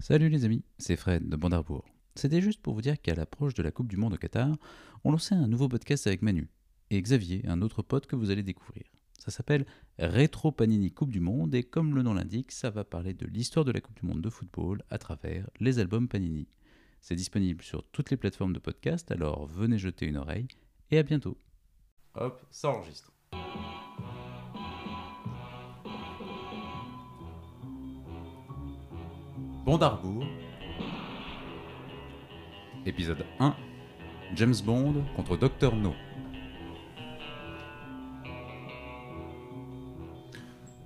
Salut les amis, c'est Fred de Bandarbourg. C'était juste pour vous dire qu'à l'approche de la Coupe du Monde au Qatar, on lançait un nouveau podcast avec Manu et Xavier, un autre pote que vous allez découvrir. Ça s'appelle Rétro Panini Coupe du Monde et comme le nom l'indique, ça va parler de l'histoire de la Coupe du Monde de football à travers les albums Panini. C'est disponible sur toutes les plateformes de podcast, alors venez jeter une oreille et à bientôt. Hop, ça enregistre. Bondarbourg. Épisode 1. James Bond contre Dr. No.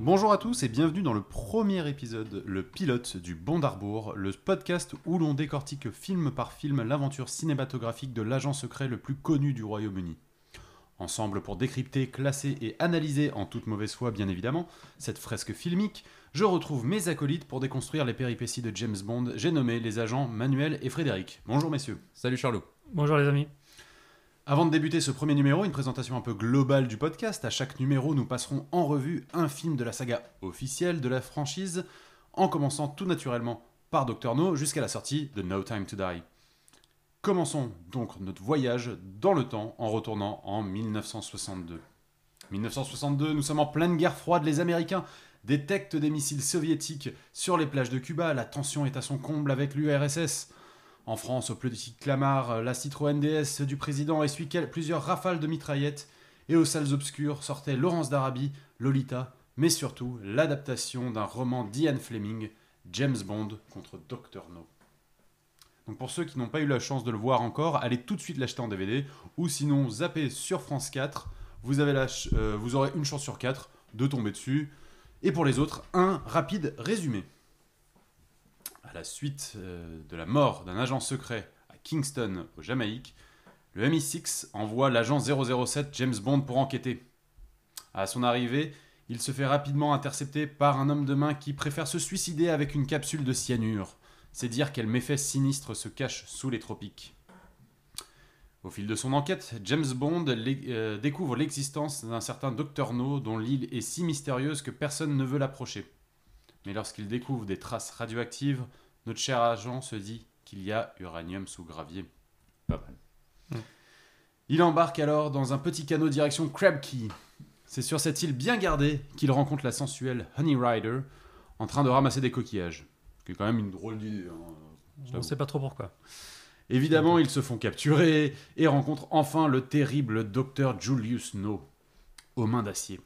Bonjour à tous et bienvenue dans le premier épisode, le pilote du Bondarbourg, le podcast où l'on décortique film par film l'aventure cinématographique de l'agent secret le plus connu du Royaume-Uni. Ensemble pour décrypter, classer et analyser, en toute mauvaise foi bien évidemment, cette fresque filmique, je retrouve mes acolytes pour déconstruire les péripéties de James Bond, j'ai nommé les agents Manuel et Frédéric. Bonjour messieurs. Salut Charlot. Bonjour les amis. Avant de débuter ce premier numéro, une présentation un peu globale du podcast. À chaque numéro, nous passerons en revue un film de la saga officielle de la franchise, en commençant tout naturellement par Dr. No jusqu'à la sortie de No Time to Die. Commençons donc notre voyage dans le temps en retournant en 1962. 1962, nous sommes en pleine guerre froide, les Américains détectent des missiles soviétiques sur les plages de Cuba, la tension est à son comble avec l'URSS. En France, au petit Clamart, la Citroën DS du président essuie plusieurs rafales de mitraillettes, et aux salles obscures sortait Laurence d'Arabie, Lolita, mais surtout l'adaptation d'un roman d'Ian Fleming, James Bond contre Dr. No. Donc pour ceux qui n'ont pas eu la chance de le voir encore, allez tout de suite l'acheter en DVD, ou sinon zappez sur France 4, vous, avez la euh, vous aurez une chance sur 4 de tomber dessus. Et pour les autres, un rapide résumé. À la suite euh, de la mort d'un agent secret à Kingston, au Jamaïque, le MI6 envoie l'agent 007 James Bond pour enquêter. À son arrivée, il se fait rapidement intercepter par un homme de main qui préfère se suicider avec une capsule de cyanure. C'est dire quel méfait sinistre se cache sous les tropiques. Au fil de son enquête, James Bond euh, découvre l'existence d'un certain Dr No dont l'île est si mystérieuse que personne ne veut l'approcher. Mais lorsqu'il découvre des traces radioactives, notre cher agent se dit qu'il y a uranium sous gravier. Pas mal. Il embarque alors dans un petit canot direction Crab Key. C'est sur cette île bien gardée qu'il rencontre la sensuelle Honey Rider en train de ramasser des coquillages. Ce qui est quand même une drôle d'idée. hein. On ne sait pas trop pourquoi. Évidemment, ils se font capturer et rencontrent enfin le terrible docteur Julius No, aux mains d'acier.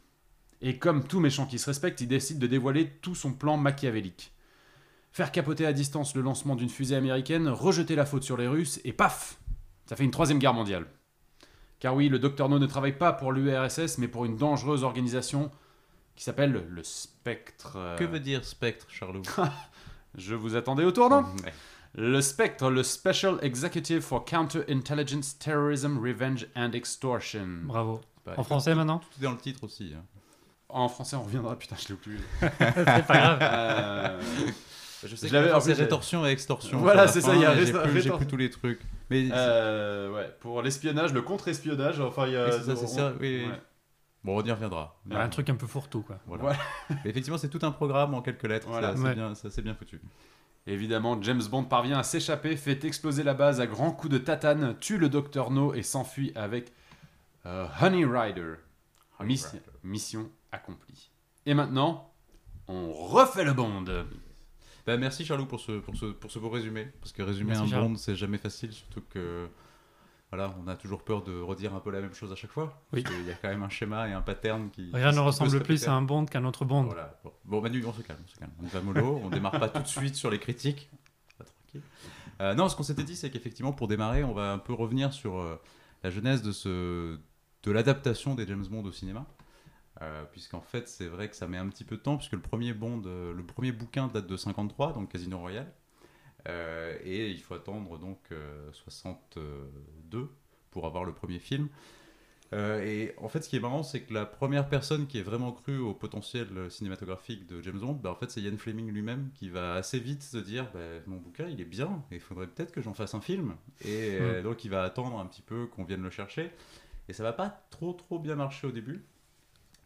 Et comme tout méchant qui se respecte, il décide de dévoiler tout son plan machiavélique. Faire capoter à distance le lancement d'une fusée américaine, rejeter la faute sur les Russes, et paf Ça fait une troisième guerre mondiale. Car oui, le docteur No ne travaille pas pour l'URSS, mais pour une dangereuse organisation qui s'appelle le Spectre. Que veut dire spectre, Charlot Je vous attendais au tournant Le Spectre, le Special Executive for Counterintelligence, Terrorism, Revenge and Extortion. Bravo. Bah, En français maintenant Tout est dans le titre aussi. hein. En français, on reviendra. Putain, je l'ai oublié. C'est pas grave. Euh, Je sais Je que l'avais- en plus, c'est j'ai- rétorsion et extorsion. Voilà, sur la c'est ça, fin, il y a et J'ai rétor- plus, j'ai rétor- plus tous les trucs. Mais euh, ouais, pour l'espionnage, le contre-espionnage, enfin, il y a. Oui, c'est ça, c'est ça, oui, oui. ouais. Bon, on y reviendra. Un truc un peu fourre-tout quoi. Voilà. Voilà. Mais effectivement, c'est tout un programme en quelques lettres. Voilà. ça, c'est Ouais. bien, foutu. Évidemment, James Bond parvient à s'échapper, fait exploser la base à grands coups de tatane, tue le docteur No et s'enfuit avec euh, Honey Rider. Honey Miss- Rider. Mission accomplie. Et maintenant, on refait le Bond. Bah, merci Charlot pour ce, pour, ce, pour ce beau résumé. Parce que résumer Merci, un Charles. Bond, c'est jamais facile, surtout que voilà, on a toujours peur de redire un peu la même chose à chaque fois. Oui. Parce qu'il y a quand même un schéma et un pattern qui. Rien qui ne ressemble se plus à un Bond qu'un autre Bond. Voilà. Bon, bon Manu, on se calme, on se calme. On y va mollo, on démarre pas tout de suite sur les critiques. Pas tranquille. Euh, non, ce qu'on s'était dit, c'est qu'effectivement, pour démarrer, on va un peu revenir sur euh, la genèse de, ce, de l'adaptation des James Bond au cinéma. Euh, Puisqu'en fait, c'est vrai que ça met un petit peu de temps, puisque le premier, Bond, le premier bouquin date de 53, donc Casino Royale. Euh, et il faut attendre donc euh, 62 pour avoir le premier film. Euh, et en fait, ce qui est marrant, c'est que la première personne qui est vraiment cru au potentiel cinématographique de James Bond, bah, en fait, c'est Ian Fleming lui-même qui va assez vite se dire bah, mon bouquin, il est bien, et il faudrait peut-être que j'en fasse un film. Et euh, donc, il va attendre un petit peu qu'on vienne le chercher. Et ça va pas trop trop bien marcher au début.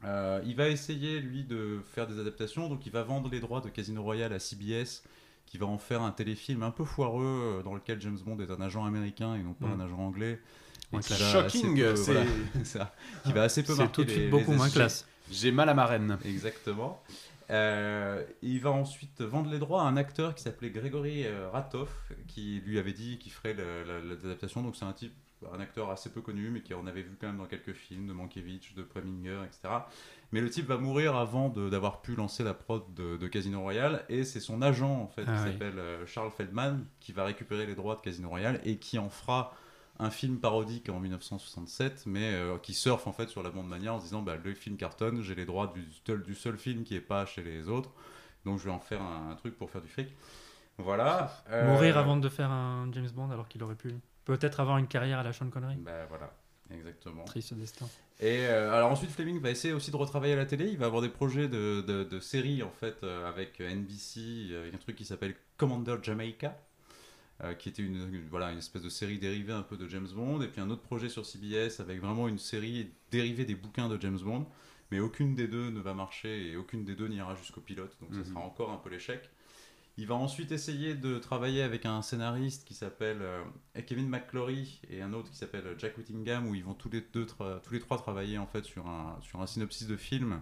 Euh, il va essayer lui de faire des adaptations, donc il va vendre les droits de Casino Royale à CBS, qui va en faire un téléfilm un peu foireux euh, dans lequel James Bond est un agent américain et non pas Mm. un agent anglais. Assez Shocking, peu- c'est- voilà, ça, qui va assez peu C'est marquer tout de suite les beaucoup moins classe. J'ai mal à ma reine. Exactement. Euh, il va ensuite vendre les droits à un acteur qui s'appelait Grégory euh, Ratov, qui lui avait dit qu'il ferait l'adaptation. Donc c'est un type, un acteur assez peu connu, mais qui on avait vu quand même dans quelques films, de Mankiewicz, de Preminger, etc. Mais le type va mourir avant de- d'avoir pu lancer la prod de, de Casino Royale, et c'est son agent en fait, Ah qui oui. s'appelle euh, Charles Feldman, qui va récupérer les droits de Casino Royale et qui en fera un film parodique en 1967, mais euh, qui surfe en fait sur la bande manière en se disant bah, le film cartonne, j'ai les droits du seul, du seul film qui est pas chez les autres, donc je vais en faire un, un truc pour faire du fric. Voilà. euh, Mourir avant de faire un James Bond alors qu'il aurait pu peut-être avoir une carrière à la Sean Connery. Bah voilà, exactement. Triste destin. Et euh, alors ensuite Fleming va essayer aussi de retravailler à la télé. Il va avoir des projets de, de, de séries en fait euh, avec NBC, euh, avec un truc qui s'appelle Commander Jamaica, euh, qui était une, une- voilà une espèce de série dérivée un peu de James Bond. Et puis un autre projet sur CBS avec vraiment une série dérivée des bouquins de James Bond. Mais aucune des deux ne va marcher et aucune des deux n'ira jusqu'au pilote. Donc Mhm. ça sera encore un peu l'échec. Il va ensuite essayer de travailler avec un scénariste qui s'appelle euh, Kevin McClory et un autre qui s'appelle Jack Whittingham où ils vont tous les, deux trois travailler en fait sur un, sur synopsis de film.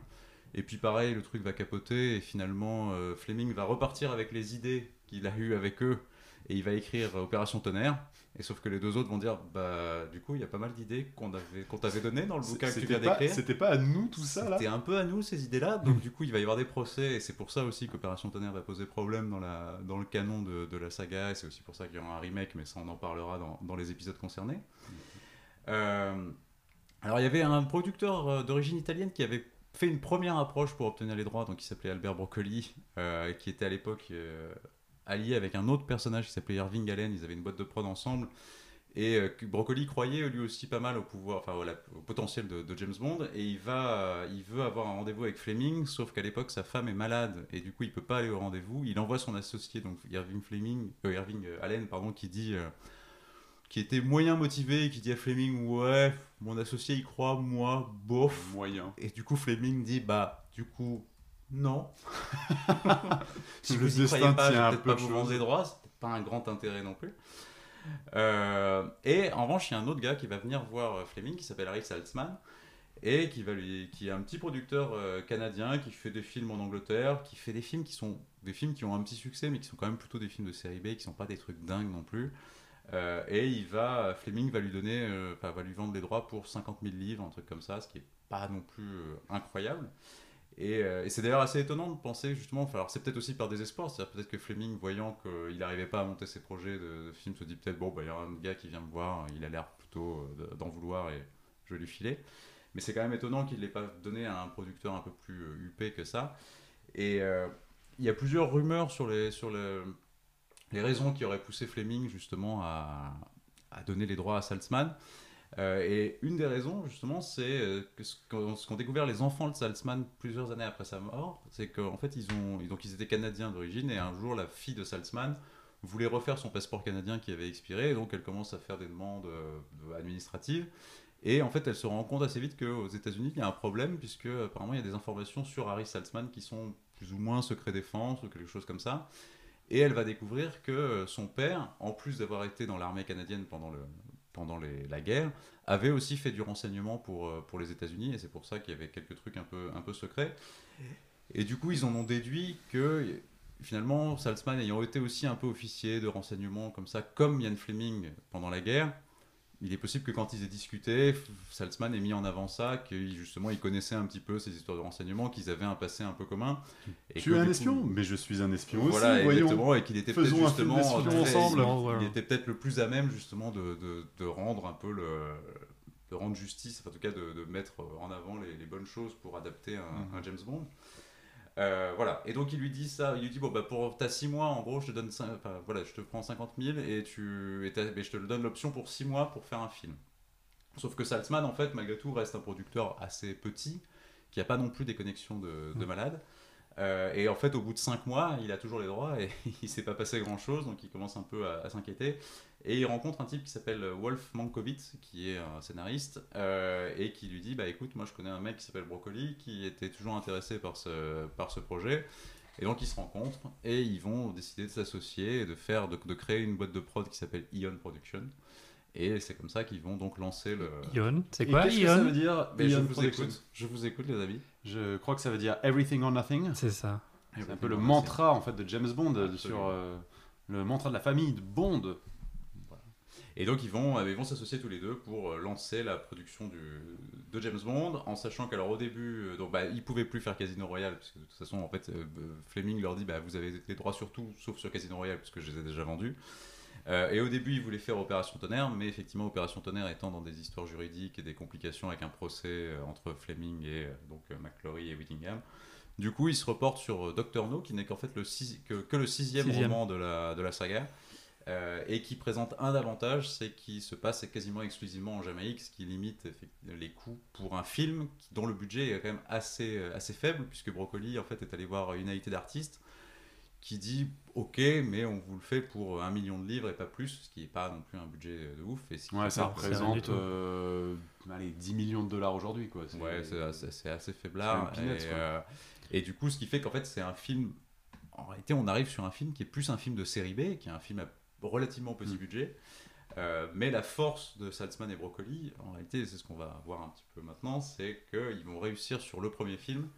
Et puis pareil, le truc va capoter et finalement euh, Fleming va repartir avec les idées qu'il a eues avec eux et il va écrire Opération Tonnerre. Et sauf que les deux autres vont dire bah du coup il y a pas mal d'idées qu'on avait qu'on t'avait donné dans le bouquin que tu viens d'écrire. c'était pas à nous tout ça là? C'était un peu à nous ces idées-là, donc du coup il va y avoir des procès, et c'est pour ça aussi qu'Opération Tonnerre va poser problème dans, la, dans le canon de, de la saga, et c'est aussi pour ça qu'il y aura un remake, mais ça on en parlera dans, dans les épisodes concernés. Euh, alors il y avait un producteur euh, d'origine italienne qui avait fait une première approche pour obtenir les droits, donc il s'appelait Albert Broccoli, euh, qui était à l'époque euh, allié avec un autre personnage qui s'appelait Irving Allen, ils avaient une boîte de prod ensemble. Et euh, Broccoli croyait lui aussi pas mal au pouvoir, enfin voilà, au potentiel de, de James Bond, et il va, euh, il veut avoir un rendez-vous avec Fleming, sauf qu'à l'époque sa femme est malade et du coup il peut pas aller au rendez-vous. Il envoie son associé, donc Irving Fleming, euh, Irving Allen, pardon, qui dit, qui était moyen motivé, et qui dit à Fleming ouais, mon associé y croit, moi bof. Moyen. Et du coup Fleming dit bah du coup non. si Le vous y croyez pas, je vais peut-être peu pas vous c'était pas un grand intérêt non plus. Euh, et en revanche, il y a un autre gars qui va venir voir euh, Fleming qui s'appelle Harry Saltzman et qui, va lui, qui est un petit producteur euh, canadien qui fait des films en Angleterre, qui fait des films qui sont des films qui ont un petit succès mais qui sont quand même plutôt des films de série B, qui sont pas des trucs dingues non plus. Euh, et il va, Fleming va lui donner, va lui vendre les droits pour 50 000 livres, un truc comme ça, ce qui est pas non plus incroyable. Et, euh, et c'est d'ailleurs assez étonnant de penser justement, alors c'est peut-être aussi par désespoir, c'est-à-dire peut-être que Fleming, voyant qu'il n'arrivait pas à monter ses projets de, de films, se dit peut-être bon, bah, il y a un gars qui vient me voir, il a l'air plutôt euh, d'en vouloir et je vais lui filer. Mais c'est quand même étonnant qu'il ne l'ait pas donné à un producteur un peu plus euh, huppé que ça. Et il y a plusieurs rumeurs sur les, sur le- les raisons qui auraient poussé Fleming justement à, à donner les droits à Saltzman. Euh, et une des raisons, justement, c'est euh, que ce qu'ont qu'ont découvert les enfants de Saltzman plusieurs années après sa mort, c'est qu'en fait, ils, ont, donc, ils étaient canadiens d'origine, et un jour, la fille de Saltzman voulait refaire son passeport canadien qui avait expiré, et donc elle commence à faire des demandes euh, administratives. Et en fait, elle se rend compte assez vite qu'aux États-Unis, il y a un problème, puisque apparemment, il y a des informations sur Harry Saltzman qui sont plus ou moins secret défense ou quelque chose comme ça. Et elle va découvrir que son père, en plus d'avoir été dans l'armée canadienne pendant, le, pendant la guerre, avait aussi fait du renseignement pour, euh, pour les États-Unis, et c'est pour ça qu'il y avait quelques trucs un peu, un peu secrets. Et du coup, ils en ont déduit que finalement, Salzman ayant été aussi un peu officier de renseignement comme ça, comme Ian Fleming pendant la guerre, il est possible que quand ils aient discuté, Salzman ait mis en avant ça, que justement ils connaissaient un petit peu ces histoires de renseignement, qu'ils avaient un passé un peu commun. Et tu que, es un espion coup- Mais je suis un espion voilà, aussi, voyons. exactement, et qu'il était peut-être Faisons un film justement ensemble. Il, il était peut-être le plus à même justement de, de, de rendre un peu le, de rendre justice, enfin, en tout cas de, de mettre en avant les, les bonnes choses pour adapter un, Mhm. un James Bond. Euh, voilà, et donc il lui dit ça, il lui dit bon bah pour t'as 6 mois en gros je te donne enfin, voilà je te prends 50 000 et tu et mais je te donne l'option pour 6 mois pour faire un film. Sauf que Saltzman en fait malgré tout reste un producteur assez petit qui a pas non plus des connexions de, de Mm. malade. Euh, et en fait, au bout de 5 mois, il a toujours les droits et il s'est pas passé grand chose, donc il commence un peu à, à s'inquiéter. Et il rencontre un type qui s'appelle Wolf Mankiewicz, qui est un scénariste, euh, et qui lui dit Bah écoute, moi je connais un mec qui s'appelle Broccoli, qui était toujours intéressé par ce, par ce projet. Et donc ils se rencontrent et ils vont décider de s'associer et de faire, de, de créer une boîte de prod qui s'appelle Ion Production. Et c'est comme ça qu'ils vont donc lancer le. Ion, c'est quoi qu'est-ce que ça veut Ion dire Mais je Ion vous Production? Écoute, je vous écoute les amis. Je crois que ça veut dire Everything or Nothing. C'est ça. C'est un peu le mantra en fait de James Bond Absolument. sur euh, le mantra de la famille de Bond. Et donc ils vont, euh, ils vont s'associer tous les deux pour euh, lancer la production du, de James Bond, en sachant qu'alors au début, euh, donc bah, ils pouvaient plus faire Casino Royale, parce que de toute façon en fait Fleming leur dit bah, vous avez les droits sur tout, sauf sur Casino Royale, parce que je les ai déjà vendus. Euh, et au début ils voulaient faire Opération Tonnerre, mais effectivement Opération Tonnerre étant dans des histoires juridiques et des complications avec un procès euh, entre Fleming et euh, donc McClory et Whittingham. Du coup, ils se reportent sur Doctor No, qui n'est qu'en fait le six- que, que le sixième, Sixième. roman de la, de la saga. Euh, et qui présente un avantage, c'est qu'il se passe quasiment exclusivement en Jamaïque, ce qui limite les coûts pour un film dont le budget est quand même assez, euh, assez faible, puisque Broccoli en fait est allé voir United Artists, qui dit ok, mais on vous le fait pour un million de livres et pas plus, ce qui n'est pas non plus un budget de ouf. Et ce qui Ouais, ça c'est représente euh, allez, 10 millions de dollars aujourd'hui. quoi. Ouais, c'est assez, c'est assez faiblard. C'est peanuts, et, euh, et du coup, ce qui fait qu'en fait, c'est un film. En réalité, on arrive sur un film qui est plus un film de série B, qui est un film à relativement petit Mm. budget. Euh, mais la force de Salzman et Broccoli, en réalité, c'est ce qu'on va voir un petit peu maintenant, c'est qu'ils vont réussir sur le premier film,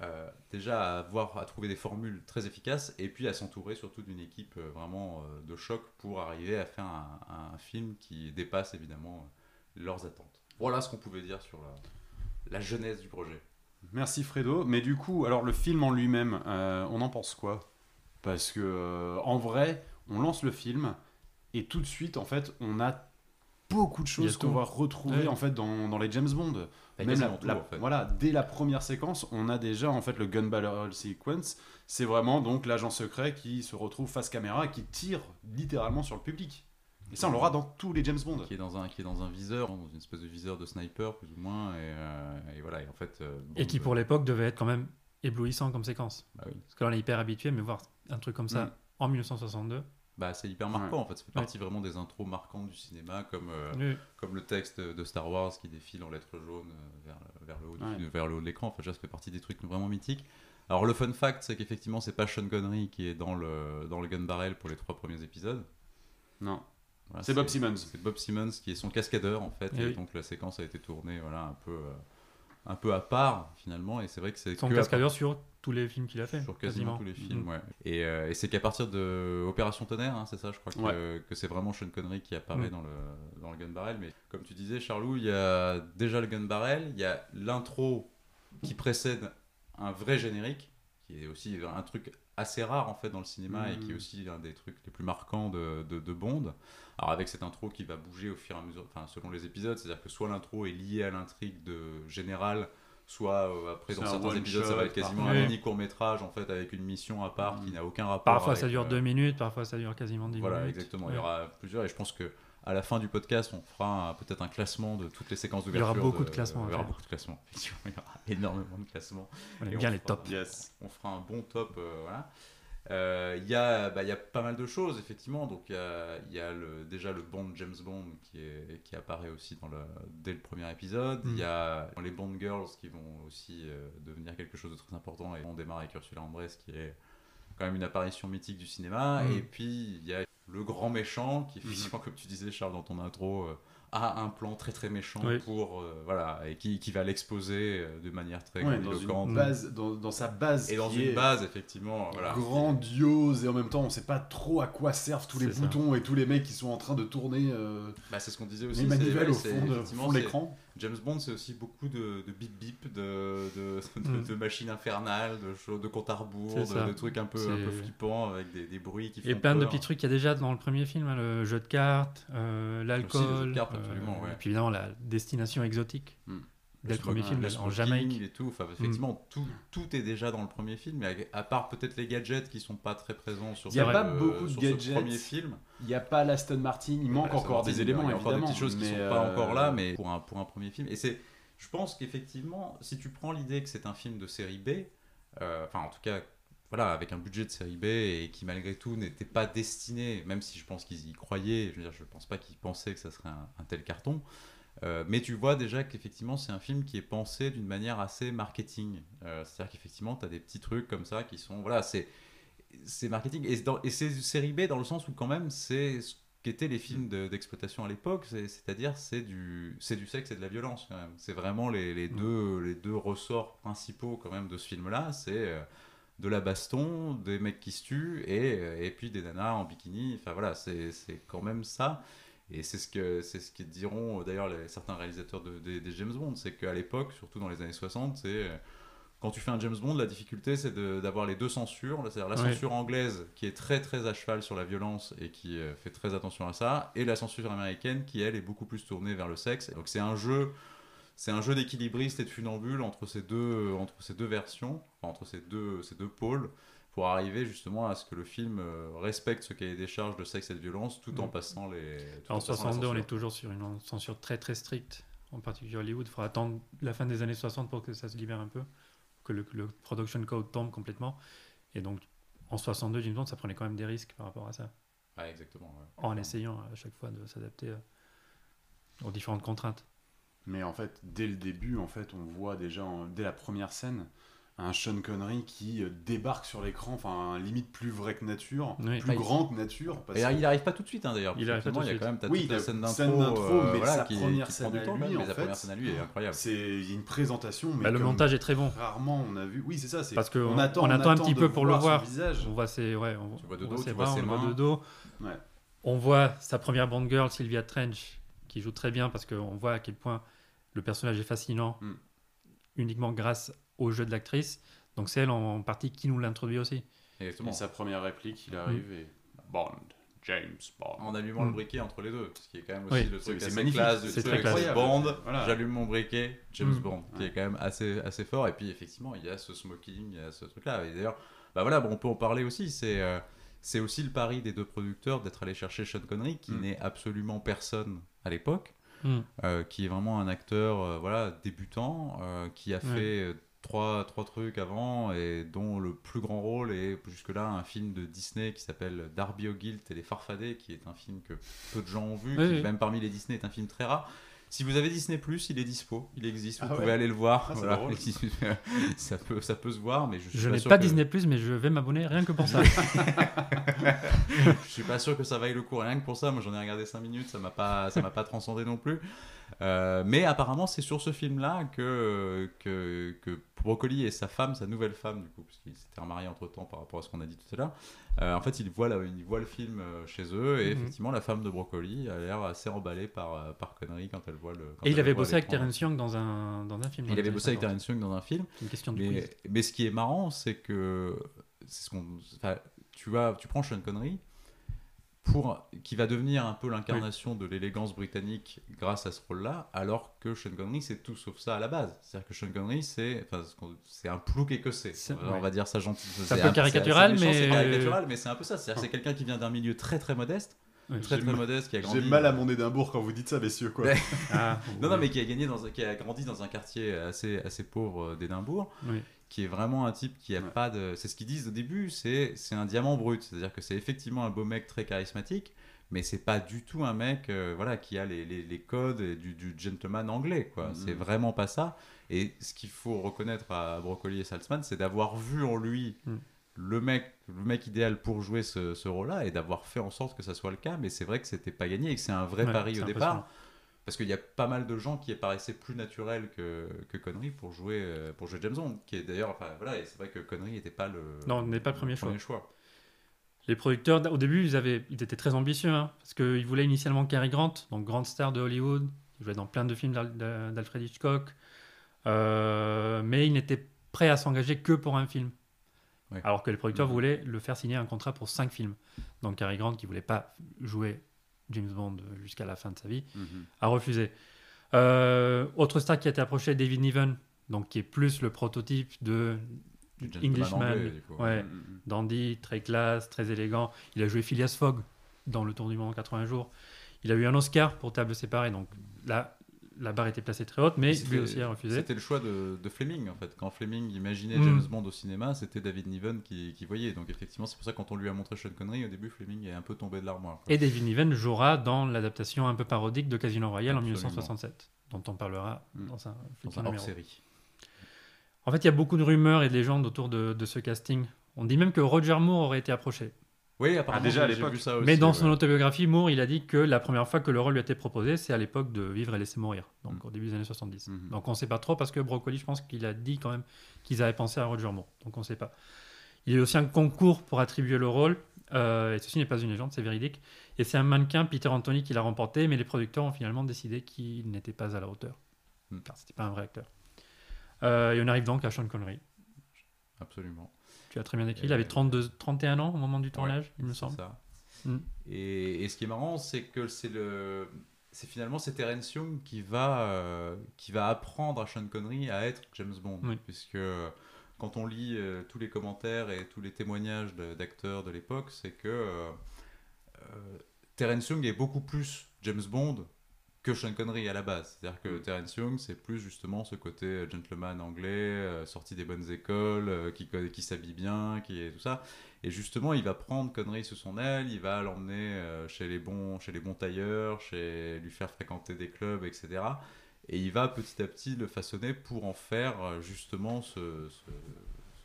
euh, déjà à, avoir, à trouver des formules très efficaces, et puis à s'entourer surtout d'une équipe euh, vraiment euh, de choc pour arriver à faire un, un film qui dépasse évidemment leurs attentes. Voilà ce qu'on pouvait dire sur la, la jeunesse du projet. Merci Fredo. Mais du coup, alors le film en lui-même, on en pense quoi? Parce que en vrai, on lance le film et tout de suite, en fait, on a beaucoup de choses qu'on va retrouver Ouais. en fait dans, dans les James Bond. Bah, Même la- quasiment tout, la- en fait. voilà, dès la première séquence, on a déjà en fait le gun barrel sequence. C'est vraiment donc l'agent secret qui se retrouve face caméra et qui tire littéralement sur le public. Et ça, on l'aura dans tous les James Bond. Qui est, dans un, qui est dans un viseur, dans une espèce de viseur de sniper, plus ou moins. Et, euh, et voilà, et en fait. euh, Et qui pour l'époque devait être quand même éblouissant comme séquence. bah, oui. Parce que là on est hyper habitué, mais voir un truc comme ça Mm. en 1962. Bah, c'est hyper marquant en fait, ça fait partie vraiment des intros marquantes du cinéma, comme, euh, Oui. comme le texte de Star Wars qui défile en lettres jaunes euh, vers, le- vers, le haut du- vers le haut de l'écran. Enfin, ça fait partie des trucs vraiment mythiques. Alors, le fun fact, c'est qu'effectivement, c'est pas Sean Connery qui est dans le, dans le gun barrel pour les trois premiers épisodes. Non, Voilà, c'est Bob Simmons. C'est Bob Simmons qui est son cascadeur en fait, Eh et oui. donc la séquence a été tournée voilà, un, peu, euh, un peu à part finalement, et c'est vrai que c'est Son cascadeur sur tous les films qu'il a fait. sur quasiment tous les films, Mm. ouais. Et, euh, et c'est qu'à partir de Opération Tonnerre, hein, c'est ça, je crois que, Ouais. que c'est vraiment Sean Connery qui apparaît Mm. dans, le, dans le gun barrel. Mais comme tu disais, Charlou, il y a déjà le gun barrel, il y a l'intro qui précède un vrai générique, qui est aussi un truc assez rare en fait dans le cinéma et qui est Mm. aussi un des trucs les plus marquants de, de, de Bond. Alors avec cette intro qui va bouger au fur et à mesure, enfin selon les épisodes, c'est-à-dire que soit l'intro est liée à l'intrigue de générale, soit euh, après dans certains épisodes ça va être quasiment un mini court métrage en fait avec une mission à part Mm. qui n'a aucun rapport. Parfois avec, ça dure euh, deux minutes, parfois ça dure quasiment dix Voilà, minutes. exactement. Il y aura plusieurs et je pense que à la fin du podcast, on fera peut-être un classement de toutes les séquences Il y aura d'ouverture. beaucoup de classements à Il y aura beaucoup de classements. Effectivement, il y aura énormément de classements. On aime bien on les fera- tops. Yes. On fera un bon top. euh, voilà. Euh, Il y, a, bah, y a pas mal de choses, effectivement. Donc, il y a, y a le, déjà le Bond James Bond qui, est, qui apparaît aussi dans le, dès le premier épisode. Il Mm. y a les Bond Girls qui vont aussi euh, devenir quelque chose de très important. Et on démarre avec Ursula Andress qui est quand même une apparition mythique du cinéma. Mm. Et puis, il y a le grand méchant qui, effectivement, comme tu disais, Charles, dans ton intro, euh, a un plan très très méchant Oui. pour. euh, voilà, et qui, qui va l'exposer euh, de manière très Ouais, dans, grandiloquente. une base, dans, dans sa base Et dans une base, effectivement, voilà. grandiose et en même temps on sait pas trop à quoi servent tous les ça. boutons et tous les mecs qui sont en train de tourner euh, Bah, c'est ce qu'on disait aussi. les manivelles au fond de, l'écran. James Bond, c'est aussi beaucoup de, de bip bip, de, de, de, Mm. de machines infernales, de, choses, de comptes à rebours, de, trucs un peu, un peu C'est- flippants avec des, des bruits qui font Et plein de petits trucs qu'il y a déjà dans le premier film, hein, le jeu de cartes, euh, l'alcool, le jeu de cartes, absolument, ouais. et puis évidemment la destination exotique. Hmm. Dès le premier film, le en Jamaïque. et tout. Enfin, effectivement, tout, tout est déjà dans le premier film, mais à, à part peut-être les gadgets qui sont pas très présents sur, Il y a ce- pas euh, beaucoup de gadgets. ce premier film. Il n'y a pas l'Aston Martin, il manque encore des il y a éléments encore évidemment. des petites choses qui mais, sont pas euh, encore là, mais pour un, pour un premier film. Et c'est, je pense qu'effectivement, si tu prends l'idée que c'est un film de série B, euh, enfin en tout cas, voilà, avec un budget de série B et qui malgré tout n'était pas destiné, même si je pense qu'ils y croyaient, je veux dire, je pense pas qu'ils pensaient que ça serait un, un tel carton. Euh, mais tu vois déjà qu'effectivement, c'est un film qui est pensé d'une manière assez marketing. Euh, C'est-à-dire qu'effectivement, tu as des petits trucs comme ça qui sont. Voilà, c'est marketing. Et, dans- et c'est série B dans le sens où, quand même, c'est ce qu'étaient les films de- d'exploitation à l'époque. c'est- C'est-à-dire, c'est du, du sexe et de la violence, quand même. C'est vraiment les, les deux, les deux ressorts principaux, quand même, de ce film-là. C'est. euh, de la baston, des mecs qui se tuent et, et puis des nanas en bikini. Enfin voilà, c'est c'est quand même ça. Et c'est ce que c'est ce qu'ils diront euh, d'ailleurs certains réalisateurs de, des, des James Bond, c'est qu'à l'époque, surtout dans les années 60, c'est euh, quand tu fais un James Bond, la difficulté c'est de- d'avoir les deux censures, c'est-à-dire la Ouais. censure anglaise qui est très très à cheval sur la violence et qui euh, fait très attention à ça, et la censure américaine qui elle est beaucoup plus tournée vers le sexe. Donc c'est un jeu c'est un jeu d'équilibriste et de funambule entre ces deux, entre ces deux versions, enfin, entre ces deux, ces deux pôles, pour arriver justement à ce que le film euh, respecte ce cahier des charges de sexe et de violence tout en Mm. passant les. tout En passant la 62, on est toujours sur une censure très très stricte, en particulier Hollywood. Il faudra attendre la fin des années 60 pour que ça se libère un peu, que le, le production code tombe complètement. Et donc, en 62, James Bond, ça prenait quand même des risques par rapport à ça, Ouais, exactement. ouais. en essayant à chaque fois de s'adapter euh, aux différentes contraintes. Mais en fait, dès le début, en fait, on voit déjà, en- dès la première scène, un Sean Connery qui euh, débarque sur l'écran, enfin, limite plus vrai que nature, Oui. plus Ouais, grand que nature. parce Et que- il arrive pas tout de suite hein, d'ailleurs. Il arrive pas tout de Il y a quand même Oui, toute la la scène scène d'intro, euh, mais voilà, sa qui, première qui scène prend du à temps, lui, même, mais fait, première scène à lui est incroyable. C'est il y a une présentation, mais Bah, le montage est très bon. Rarement on a vu. Oui, c'est ça. c'est- Parce que on on- attend, on attend un petit peu pour le voir. On voit ses, ouais, on, Tu vois de on dos, voit ses on voit mains. de dos. On voit sa première Bond girl, Sylvia Trench, qui joue très bien parce qu'on voit à quel point le personnage est fascinant Mm. uniquement grâce au jeu de l'actrice. Donc c'est elle en partie qui nous l'introduit aussi. Exactement. Et sa première réplique, il arrive et Bond, James Bond. En allumant le Mm. briquet entre les deux, ce qui est quand même aussi Oui. le truc C'est assez magnifique. classe truc. très classe. Bond, Voilà. j'allume mon briquet, James Mm. Bond, qui Ouais. est quand même assez, assez fort. Et puis effectivement, il y a ce smoking, il y a ce truc-là. Et d'ailleurs, bah voilà, bon, on peut en parler aussi. C'est euh, c'est aussi le pari des deux producteurs d'être allé chercher Sean Connery, qui Mm. n'est absolument personne à l'époque, Mm. euh, qui est vraiment un acteur euh, voilà, débutant, euh, qui a fait euh, trois, trois trucs avant et dont le plus grand rôle est jusque-là un film de Disney qui s'appelle Darby O'Gilt et les Farfadets, qui est un film que peu de gens ont vu, Oui, qui oui. même parmi les Disney est un film très rare. Si vous avez Disney il est dispo, il existe, vous Ah pouvez ouais aller le voir. Ah, voilà. ça, peut, ça peut se voir, mais je suis Je pas n'ai pas que- Disney Plus, mais je vais m'abonner rien que pour ça. je suis pas sûr que ça vaille le coup rien que pour ça. Moi, j'en ai regardé 5 minutes, ça m'a pas, ça m'a pas transcendé non plus. Euh, mais apparemment, c'est sur ce film-là que, que que Broccoli et sa femme, sa nouvelle femme du coup, parce qu'ils s'étaient remariés entre temps par rapport à ce qu'on a dit tout à l'heure. euh, en fait, ils voient, la- ils voient le film euh, chez eux et Mhm. effectivement, la femme de Broccoli a l'air assez emballée par euh, par connerie quand elle voit le. Et il avait bossé avec. Terence Young dans un, dans un film. Il les avait bossé avec 50. Terence Young dans un film. C'est une question de Mais, mais ce qui est marrant, c'est que c'est ce qu'on, enfin, tu vas, tu prends Sean Connery pour qui va devenir un peu l'incarnation de l'élégance britannique grâce à ce rôle-là, alors que Sean Connery c'est tout sauf ça à la base. C'est-à-dire que Sean Connery c'est, enfin, un plouc écossais. C'est- On ouais. va dire ça gentil. C'est un peu caricatural, méchant, mais- c'est caricatural, mais c'est un peu ça. C'est-à-dire que c'est quelqu'un qui vient d'un milieu très très modeste, Très J'ai très modeste, qui a J'ai grandi. mal à mon Édimbourg quand vous dites ça, messieurs. Quoi. Ah, Non, non, mais qui a gagné dans, qui a grandi dans un quartier assez, assez pauvre euh, d'Édimbourg, Oui. qui est vraiment un type qui a Ouais. pas de. C'est ce qu'ils disent au début, c'est c'est un diamant brut, c'est-à-dire que c'est effectivement un beau mec très charismatique, mais c'est pas du tout un mec, euh, voilà, qui a les, les, les codes du, du gentleman anglais, quoi. Mhm. C'est vraiment pas ça. Et ce qu'il faut reconnaître à Broccoli et Saltzman, c'est d'avoir vu en lui. Mhm. Le mec, le mec idéal pour jouer ce, ce rôle-là et d'avoir fait en sorte que ça soit le cas, mais c'est vrai que c'était pas gagné et que c'est un vrai Ouais, pari au départ. Parce qu'il y a pas mal de gens qui paraissaient plus naturels que, que Connery pour jouer, euh, pour jouer James Bond. Qui est d'ailleurs, enfin voilà, et c'est vrai que Connery n'était pas le, Non, n'est pas le premier choix. Les producteurs, au début, ils, avaient, ils étaient très ambitieux, hein, parce qu'ils voulaient initialement Cary Grant, donc grande star de Hollywood, qui jouait dans plein de films d'Al- d'Al- d'Alfred Hitchcock, Euh, mais ils n'étaient prêts à s'engager que pour un film. Alors que les producteurs voulaient le faire signer un contrat pour cinq films. Donc Cary Grant, qui voulait pas jouer James Bond jusqu'à la fin de sa vie, Mhm. a refusé. Euh, autre star qui a été approché, David Niven, donc qui est plus le prototype de Englishman, ouais, Mhm. dandy, très classe, très élégant. Il a joué Phileas Fogg dans Le Tour du Monde en 80 jours. Il a eu un Oscar pour Table séparée, donc là, la barre était placée très haute, mais lui aussi a refusé. C'était le choix de, de Fleming en fait. Quand Fleming imaginait Mm. James Bond au cinéma, c'était David Niven qui, qui voyait. Donc effectivement, c'est pour ça que quand on lui a montré Sean Connery, au début, Fleming est un peu tombé de l'armoire. Et David Niven jouera dans l'adaptation un peu parodique de Casino Royale en Absolument. 1967, dont on parlera Mm. dans un Dans un hors-série. En fait, il y a beaucoup de rumeurs et de légendes autour de, de ce casting. On dit même que Roger Moore aurait été approché. Oui, apparemment, déjà, à l'époque. vu ça aussi. Mais dans ouais. son autobiographie, Moore, il a dit que la première fois que le rôle lui a été proposé, c'est à l'époque de Vivre et laisser mourir, donc Mm. au début des années 70. Mhm. Donc on ne sait pas trop parce que Broccoli, je pense qu'il a dit quand même qu'ils avaient pensé à Roger Moore. Donc on ne sait pas. Il y a eu aussi un concours pour attribuer le rôle, euh, et ceci n'est pas une légende, c'est véridique. Et c'est un mannequin, Peter Anthony, qui l'a remporté, mais les producteurs ont finalement décidé qu'il n'était pas à la hauteur, Mm. car c'était pas un vrai acteur. Euh, et on arrive donc à Sean Connery. Absolument. Tu as très bien décrit. Euh, Il avait 32, 31 ans au moment du tournage, Ouais, il me semble. ça. Mm. Et, et ce qui est marrant, c'est que c'est le, c'est finalement c'est Terence Young qui va, euh, qui va apprendre à Sean Connery à être James Bond, Oui. puisque quand on lit euh, tous les commentaires et tous les témoignages d'acteurs de l'époque, c'est que euh, euh, Terence Young est beaucoup plus James Bond que Sean Connery à la base. C'est-à-dire que Terence Young, c'est plus justement ce côté euh, gentleman anglais, euh, sorti des bonnes écoles, euh, qui, qui s'habille bien, qui est tout ça. Et justement, il va prendre Connery sous son aile, il va l'emmener euh, chez les bons, chez les bons tailleurs, chez lui faire fréquenter des clubs, etc. Et il va petit à petit le façonner pour en faire justement ce,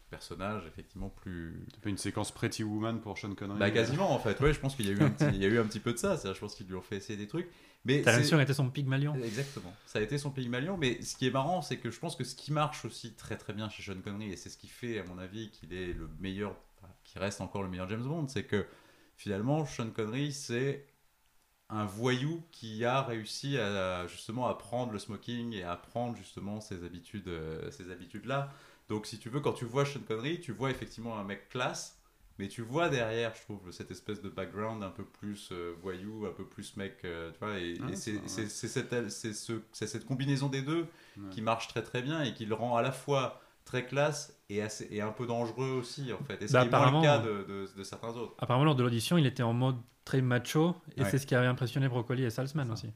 personnage effectivement plus, Tu fais une séquence Pretty Woman pour Sean Connery. bah quasiment en fait. Ouais, je pense qu'il y a eu un petit, il y a eu un petit peu de ça. Je pense qu'ils lui ont fait essayer des trucs. Mais l'impression était son Pygmalion. Exactement. Ça a été son Pygmalion, mais ce qui est marrant, c'est que je pense que ce qui marche aussi très très bien chez Sean Connery, et c'est ce qui fait, à mon avis, qu'il est le meilleur, qui reste encore le meilleur James Bond, c'est que finalement, Sean Connery, c'est un voyou qui a réussi à justement à prendre le smoking et à prendre justement ces habitudes, euh, ces habitudes là. Donc, si tu veux, quand tu vois Sean Connery, tu vois effectivement un mec classe, mais tu vois derrière, je trouve, cette espèce de background un peu plus euh, voyou, un peu plus mec, euh, tu vois, et, Ah, et c'est c'est c'est- c'est cette, c'est ce- c'est cette combinaison des deux Ouais. qui marche très très bien et qui le rend à la fois très classe et, assez, et un peu dangereux aussi, en fait. Et ce Bah, le cas de, de- de certains autres. Apparemment, lors de l'audition, il était en mode très macho, et Ouais. c'est ce qui avait impressionné Broccoli et Salzman aussi.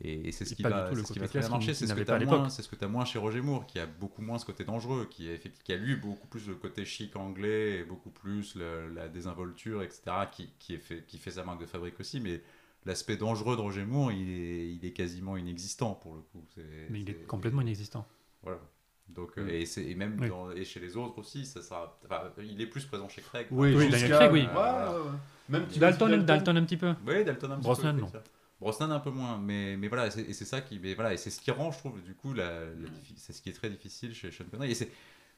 Et, et c'est ce qui va, tout le c'est ce qui va très bien marcher, c'est ce que tu as moins, l'époque. c'est ce que tu as moins chez Roger Moore, qui a beaucoup moins ce côté dangereux, qui, est, effect- qui a lui beaucoup plus le côté chic anglais, et beaucoup plus le- la désinvolture, etc., qui, qui, est fait, qui fait sa marque de fabrique aussi, mais l'aspect dangereux de Roger Moore, il est, il est quasiment inexistant pour le coup. C'est- Mais il est complètement inexistant. Voilà. Donc, euh, Mm. et, même Oui. dans- et chez les autres aussi, ça sera, enfin, il est plus présent chez Craig. Oui, Oui, Daniel Craig, oui. Ouais, ouais, ouais. Même Timothy Dalton, Dalton un petit peu. Oui, Dalton un petit Brosnan, peu, non. Brosnan un peu moins, mais, mais voilà, et c'est ça qui, mais voilà, et c'est ce qui rend, je trouve, du coup, la, la diffi- c'est ce qui est très difficile chez Sean Connery. Et c'est,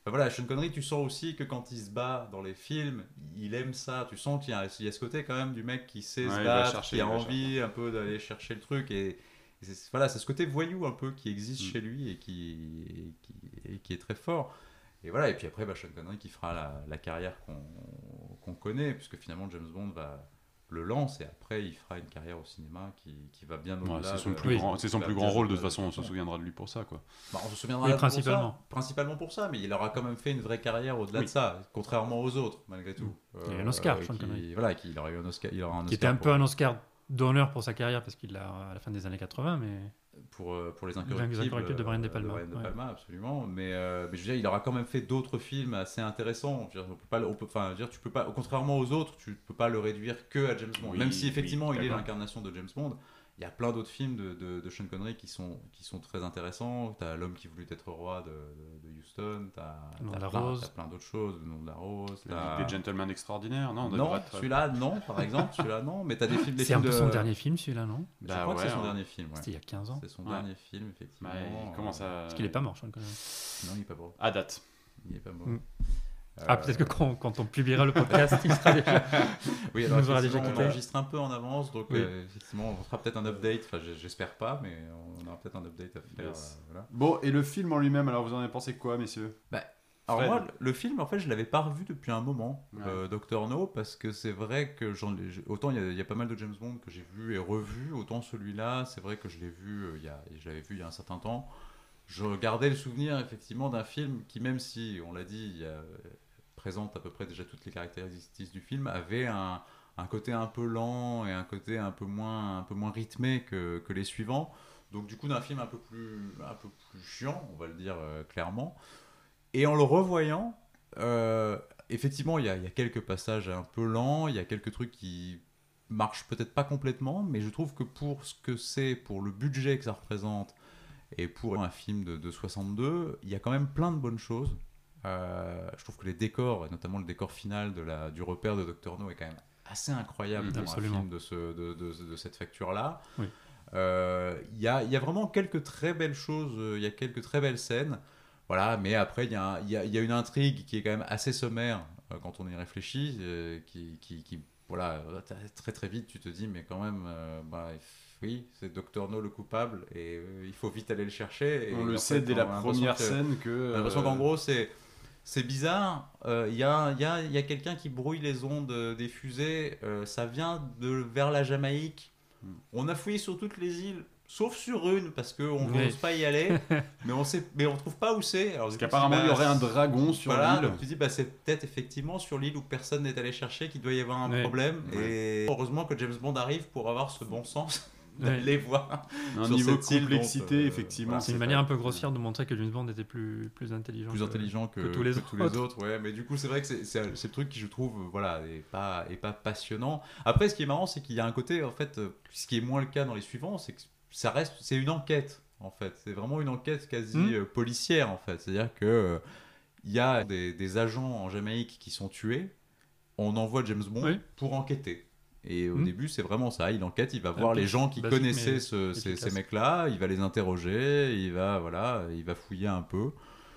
voilà, Sean Connery, tu sens aussi que quand il se bat dans les films, il aime ça. Tu sens qu'il y a, il y a ce côté quand même du mec qui sait Ouais, se battre, chercher, qui a envie un peu d'aller chercher le truc et, voilà, c'est ce côté voyou un peu qui existe Mm. chez lui et qui, et qui, et qui est très fort. Et voilà, et puis après, bah, Sean Connery qui fera la, la carrière qu'on, qu'on connaît, puisque finalement James Bond va le lance et après il fera une carrière au cinéma qui, qui va bien Ouais, au-delà. c'est son de- plus grand, c'est son plus grand rôle de toute façon. On se Ouais. souviendra de lui pour ça, quoi. Bah, on se souviendra Oui, pour ça, principalement. principalement pour ça, mais il aura quand même fait une vraie carrière au-delà Oui. de ça, contrairement aux autres, malgré tout. Il a eu un Oscar, Sean qui- Connery. Voilà, qu'il aura eu un Oscar. Il aura un Qui Oscar était un peu un Oscar d'honneur pour sa carrière parce qu'il l'a à la fin des années 80, mais pour, euh, pour les Les incorrectibles, de Brian De euh, Palma, Brian De ouais. Palma, absolument. Mais, euh, mais je veux dire, il aura quand même fait d'autres films assez intéressants. Je veux dire, on peut pas, le- on peut, enfin, je veux dire, tu peux pas, contrairement aux autres, tu peux pas le réduire que à James Bond. Oui, même si effectivement oui, il est l'incarnation de James Bond, il y a plein d'autres films de, de, de Sean Connery qui sont, qui sont très intéressants. T'as L'homme qui voulut être roi de, de, de Houston, de la plein, d'autres choses, le nom de la rose. Ligue des Gentlemen Extraordinaires, non on non, celui-là, non, par exemple, celui-là, non, mais t'as des films, c'est un peu de... son dernier film celui-là, non? Je Bah crois que c'est son hein. dernier film, ouais. C'était il y a 15 ans. C'est son Ouais. dernier film, effectivement. Bah, il commence à. Parce qu'il est pas mort, Sean Connery. Non, il est pas mort. À date. Il est pas mort. Mm. Euh, Ah, peut-être que quand, quand on publiera le podcast, il sera déjà. Oui, il alors nous aura déjà on enregistre un peu en avance, donc Oui. euh, effectivement, on fera peut-être un update. Enfin, j'espère pas, mais on aura peut-être un update à faire. Yes. euh, voilà. Bon, et le film en lui-même, alors vous en avez pensé quoi, messieurs? Alors Fred. moi, le film, en fait, je l'avais pas revu depuis un moment, Ouais. euh, Doctor No, parce que c'est vrai que j'en autant il y, a- il y a pas mal de James Bond que j'ai vu et revu, autant celui-là, c'est vrai que je l'ai vu, euh, il y a, je l'avais vu il y a un certain temps. Je gardais le souvenir effectivement d'un film qui, même si, on l'a dit, il y a- euh, présente à peu près déjà toutes les caractéristiques du film, avait un, un côté un peu lent et un côté un peu moins, un peu moins rythmé que, que les suivants. Donc du coup d'un film un peu plus un peu plus chiant, on va le dire euh, clairement. Et en le revoyant, euh, effectivement, il y, a, quelques passages un peu lents, il y a quelques trucs qui marchent peut-être pas complètement, mais je trouve que pour ce que c'est, pour le budget que ça représente, et pour un film de, de 62, il y a quand même plein de bonnes choses. Euh, je trouve que les décors, et notamment le décor final de la, du repère de Dr. No, est quand même assez incroyable pour absolument. un film de, ce, de, de- de cette facture-là. Oui. Euh, Il y, a, il y a vraiment quelques très belles choses, euh, il y a quelques très belles scènes. Voilà, mais après, il y, a un- il y a- il y a une intrigue qui est quand même assez sommaire euh, quand on y réfléchit, euh, qui, qui, qui- voilà, très très vite, tu te dis, mais quand même, euh, bah, oui, c'est Dr. No le coupable, et euh, il faut vite aller le chercher. Et On le sait fait, dès on la première que- scène que. j'ai l'impression qu'en gros, c'est. C'est bizarre, euh, il y a, y a- y a quelqu'un qui brouille les ondes euh, des fusées, euh, ça vient de vers la Jamaïque. Hmm. On a fouillé sur toutes les îles, sauf sur une, parce qu'on Oui. n'ose pas y aller, mais on sait, mais on trouve pas où c'est. Alors, Parce qu'apparemment, il y aurait bah, un dragon sur voilà, l'île. donc tu dis, bah, c'est peut-être effectivement sur l'île où personne n'est allé chercher qu'il doit y avoir un problème. Et heureusement que James Bond arrive pour avoir ce bon sens Ouais. d'aller voir. Un sur niveau de cette complexité, euh, effectivement. voilà, C'est une manière un peu grossière de montrer que James Bond était plus, plus intelligent. plus que- intelligent que, que tous les que autres. autres. Ouais, mais du coup, c'est vrai que c'est le truc qui, je trouve, voilà, est pas, est pas passionnant. Après, ce qui est marrant, c'est qu'il y a un côté, en fait, euh, ce qui est moins le cas dans les suivants, c'est que ça reste, c'est une enquête, en fait. C'est vraiment une enquête quasi Hmm. euh, policière, en fait. C'est-à-dire que euh, il y a des, des agents en Jamaïque qui sont tués. On envoie James Bond Oui. pour enquêter. Et au Hmm. début, c'est vraiment ça. Il enquête, il va voir les gens qui basique, connaissaient ce- ces, mecs-là. Il va les interroger. Il va, voilà, il va fouiller un peu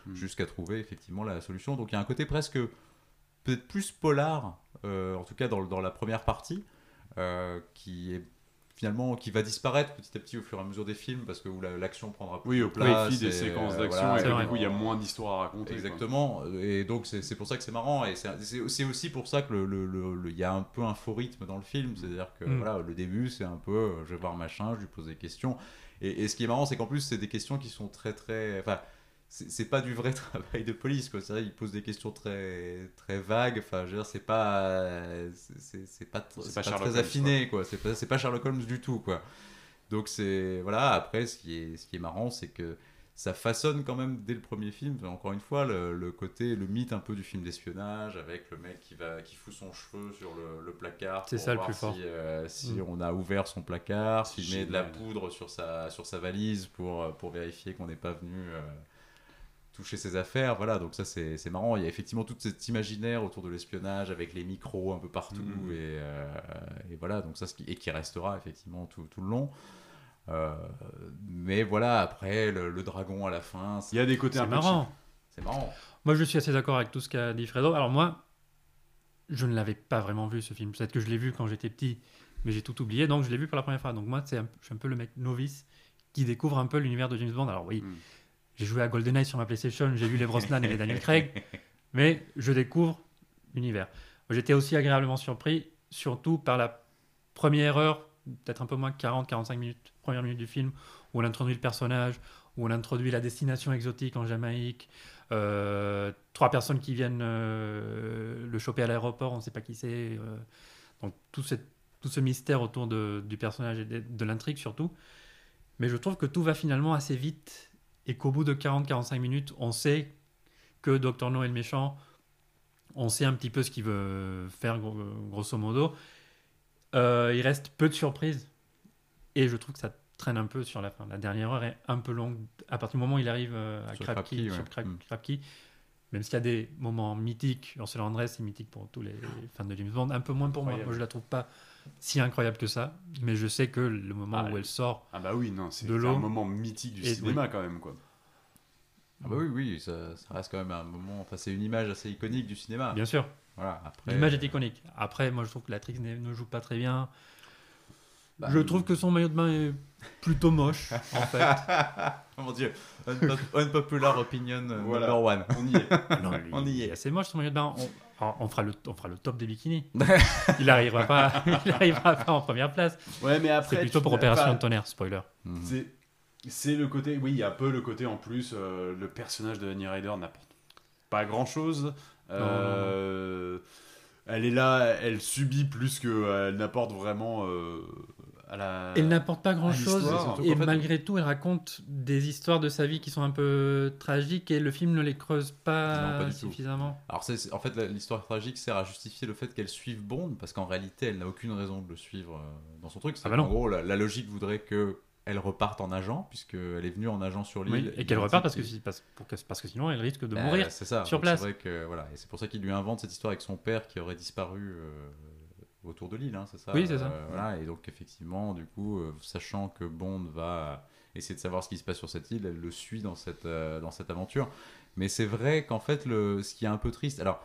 Hmm. jusqu'à trouver effectivement la solution. Donc il y a un côté presque peut-être plus polar, euh, en tout cas dans, dans la première partie, euh, qui est finalement qui va disparaître petit à petit au fur et à mesure des films parce que l'action prendra plus Oui, de au place. profit des séquences euh, d'action, voilà, et du coup, il y a moins d'histoires à raconter. quoi. Exactement, et donc c'est c'est pour ça que c'est marrant, et c'est- aussi pour ça que le- le- le- le- il y a un peu un faux rythme dans le film, c'est-à-dire que Mm. voilà, le début c'est un peu euh, je vais voir machin, je lui pose des questions, et, et ce qui est marrant c'est qu'en plus c'est des questions qui sont très très. Enfin, c'est pas du vrai travail de police, quoi. C'est vrai, il pose des questions très très vagues, enfin, je veux dire, c'est pas. c'est- pas, C'est très Holmes, affiné, quoi. C'est pas, c'est pas Sherlock Holmes du tout, quoi. Donc c'est. Voilà, après, ce qui est, ce qui est marrant, c'est que ça façonne quand même dès le premier film, encore une fois, le, le côté, le mythe un peu du film d'espionnage, avec le mec qui, va, qui fout son cheveu sur le, le placard. C'est ça le plus fort. Si, euh, si Mm. on a ouvert son placard, s'il met de la poudre sur sa, sur sa valise pour, pour vérifier qu'on n'est pas venu euh, toucher ses affaires. Voilà, donc ça c'est c'est marrant. Il y a effectivement tout cet imaginaire autour de l'espionnage avec les micros un peu partout. Et, euh, et voilà, donc ça, ce qui, et qui restera effectivement tout, tout le long. Euh, mais voilà, après, le, le dragon à la fin, Il y a des côtés C'est un peu marrant. cheap. c'est marrant. Moi, je suis assez d'accord avec tout ce qu'a dit Fredo. Alors moi, je ne l'avais pas vraiment vu ce film. Peut-être que je l'ai vu quand j'étais petit, mais j'ai tout oublié, donc je l'ai vu pour la première fois. Donc moi, c'est un- je suis un peu le mec novice qui découvre un peu l'univers de James Bond. Alors oui, Mm. J'ai joué à GoldenEye sur ma PlayStation, j'ai vu les Brosnan et les Daniel Craig, mais je découvre l'univers. J'étais aussi agréablement surpris, surtout par la première heure, peut-être un peu moins 40-45 minutes, première minute du film, où on introduit le personnage, où on introduit la destination exotique en Jamaïque, euh, trois personnes qui viennent euh, le choper à l'aéroport, on ne sait pas qui c'est. euh, donc tout, cette- tout ce mystère autour de- du personnage et de, de l'intrigue surtout. Mais je trouve que tout va finalement assez vite et qu'au bout de 40-45 minutes, on sait que Dr. No est le méchant, on sait un petit peu ce qu'il veut faire gro- grosso modo. Euh, il reste peu de surprises et je trouve que ça traîne un peu sur la fin. La dernière heure est un peu longue à partir du moment où il arrive euh, à Sur ouais. Mm. Même s'il y a des moments mythiques, Ursula Andress c'est mythique pour tous les fans de James Bond, un peu moins pour moi. Moi je la trouve pas si incroyable que ça, mais je sais que le moment Ah, où elle sort, Ah bah oui, non, c'est c'est un moment mythique du cinéma quand même, quoi. Ah bah oui, oui, ça, ça reste quand même un moment. Enfin, c'est une image assez iconique du cinéma. bien sûr, Voilà, après. l'image est iconique. Après, moi je trouve que l'actrice ne ne joue pas très bien. Bah, je trouve que son maillot de bain est plutôt moche, en fait. Oh mon dieu, Unpop- unpopular opinion euh, Voilà. number one. On y est. Non, lui, On y est. assez moche son maillot de bain. On, on- on fera le, on fera le top des bikinis. il n'arrivera pas, il arrivera pas en première place. Ouais, mais après. C'est plutôt pour Opération de tonnerre, spoiler. Mhm. C'est c'est le côté, oui, il y a un peu le côté en plus, euh, le personnage de Annie Ryder n'apporte pas grand chose. elle est là, elle subit plus qu'elle n'apporte vraiment euh, à la. Elle n'apporte pas grand chose et fait- malgré tout elle raconte des histoires de sa vie qui sont un peu tragiques et le film ne les creuse Non, pas, tout. suffisamment. Alors, c'est- en fait, l'histoire tragique sert à justifier le fait qu'elle suive Bond, parce qu'en réalité, elle n'a aucune raison de le suivre euh, dans son truc. C'est Ah bah non. gros, la, la logique voudrait que elle reparte en agent, puisqu'elle est venue en agent sur l'île. Oui, et qu'elle repart parce que, qu'il- si- parce, pour que- parce que sinon elle risque de Bah, mourir. C'est ça. sur Donc, place. C'est vrai que voilà, et c'est pour ça qu'il lui invente cette histoire avec son père qui aurait disparu euh, autour de l'île, hein, c'est ça. Oui, c'est ça. Euh, voilà, et donc effectivement, du coup, euh, sachant que Bond va essayer de savoir ce qui se passe sur cette île, elle le suit dans cette euh, dans cette aventure. Mais c'est vrai qu'en fait, le, ce qui est un peu triste, alors.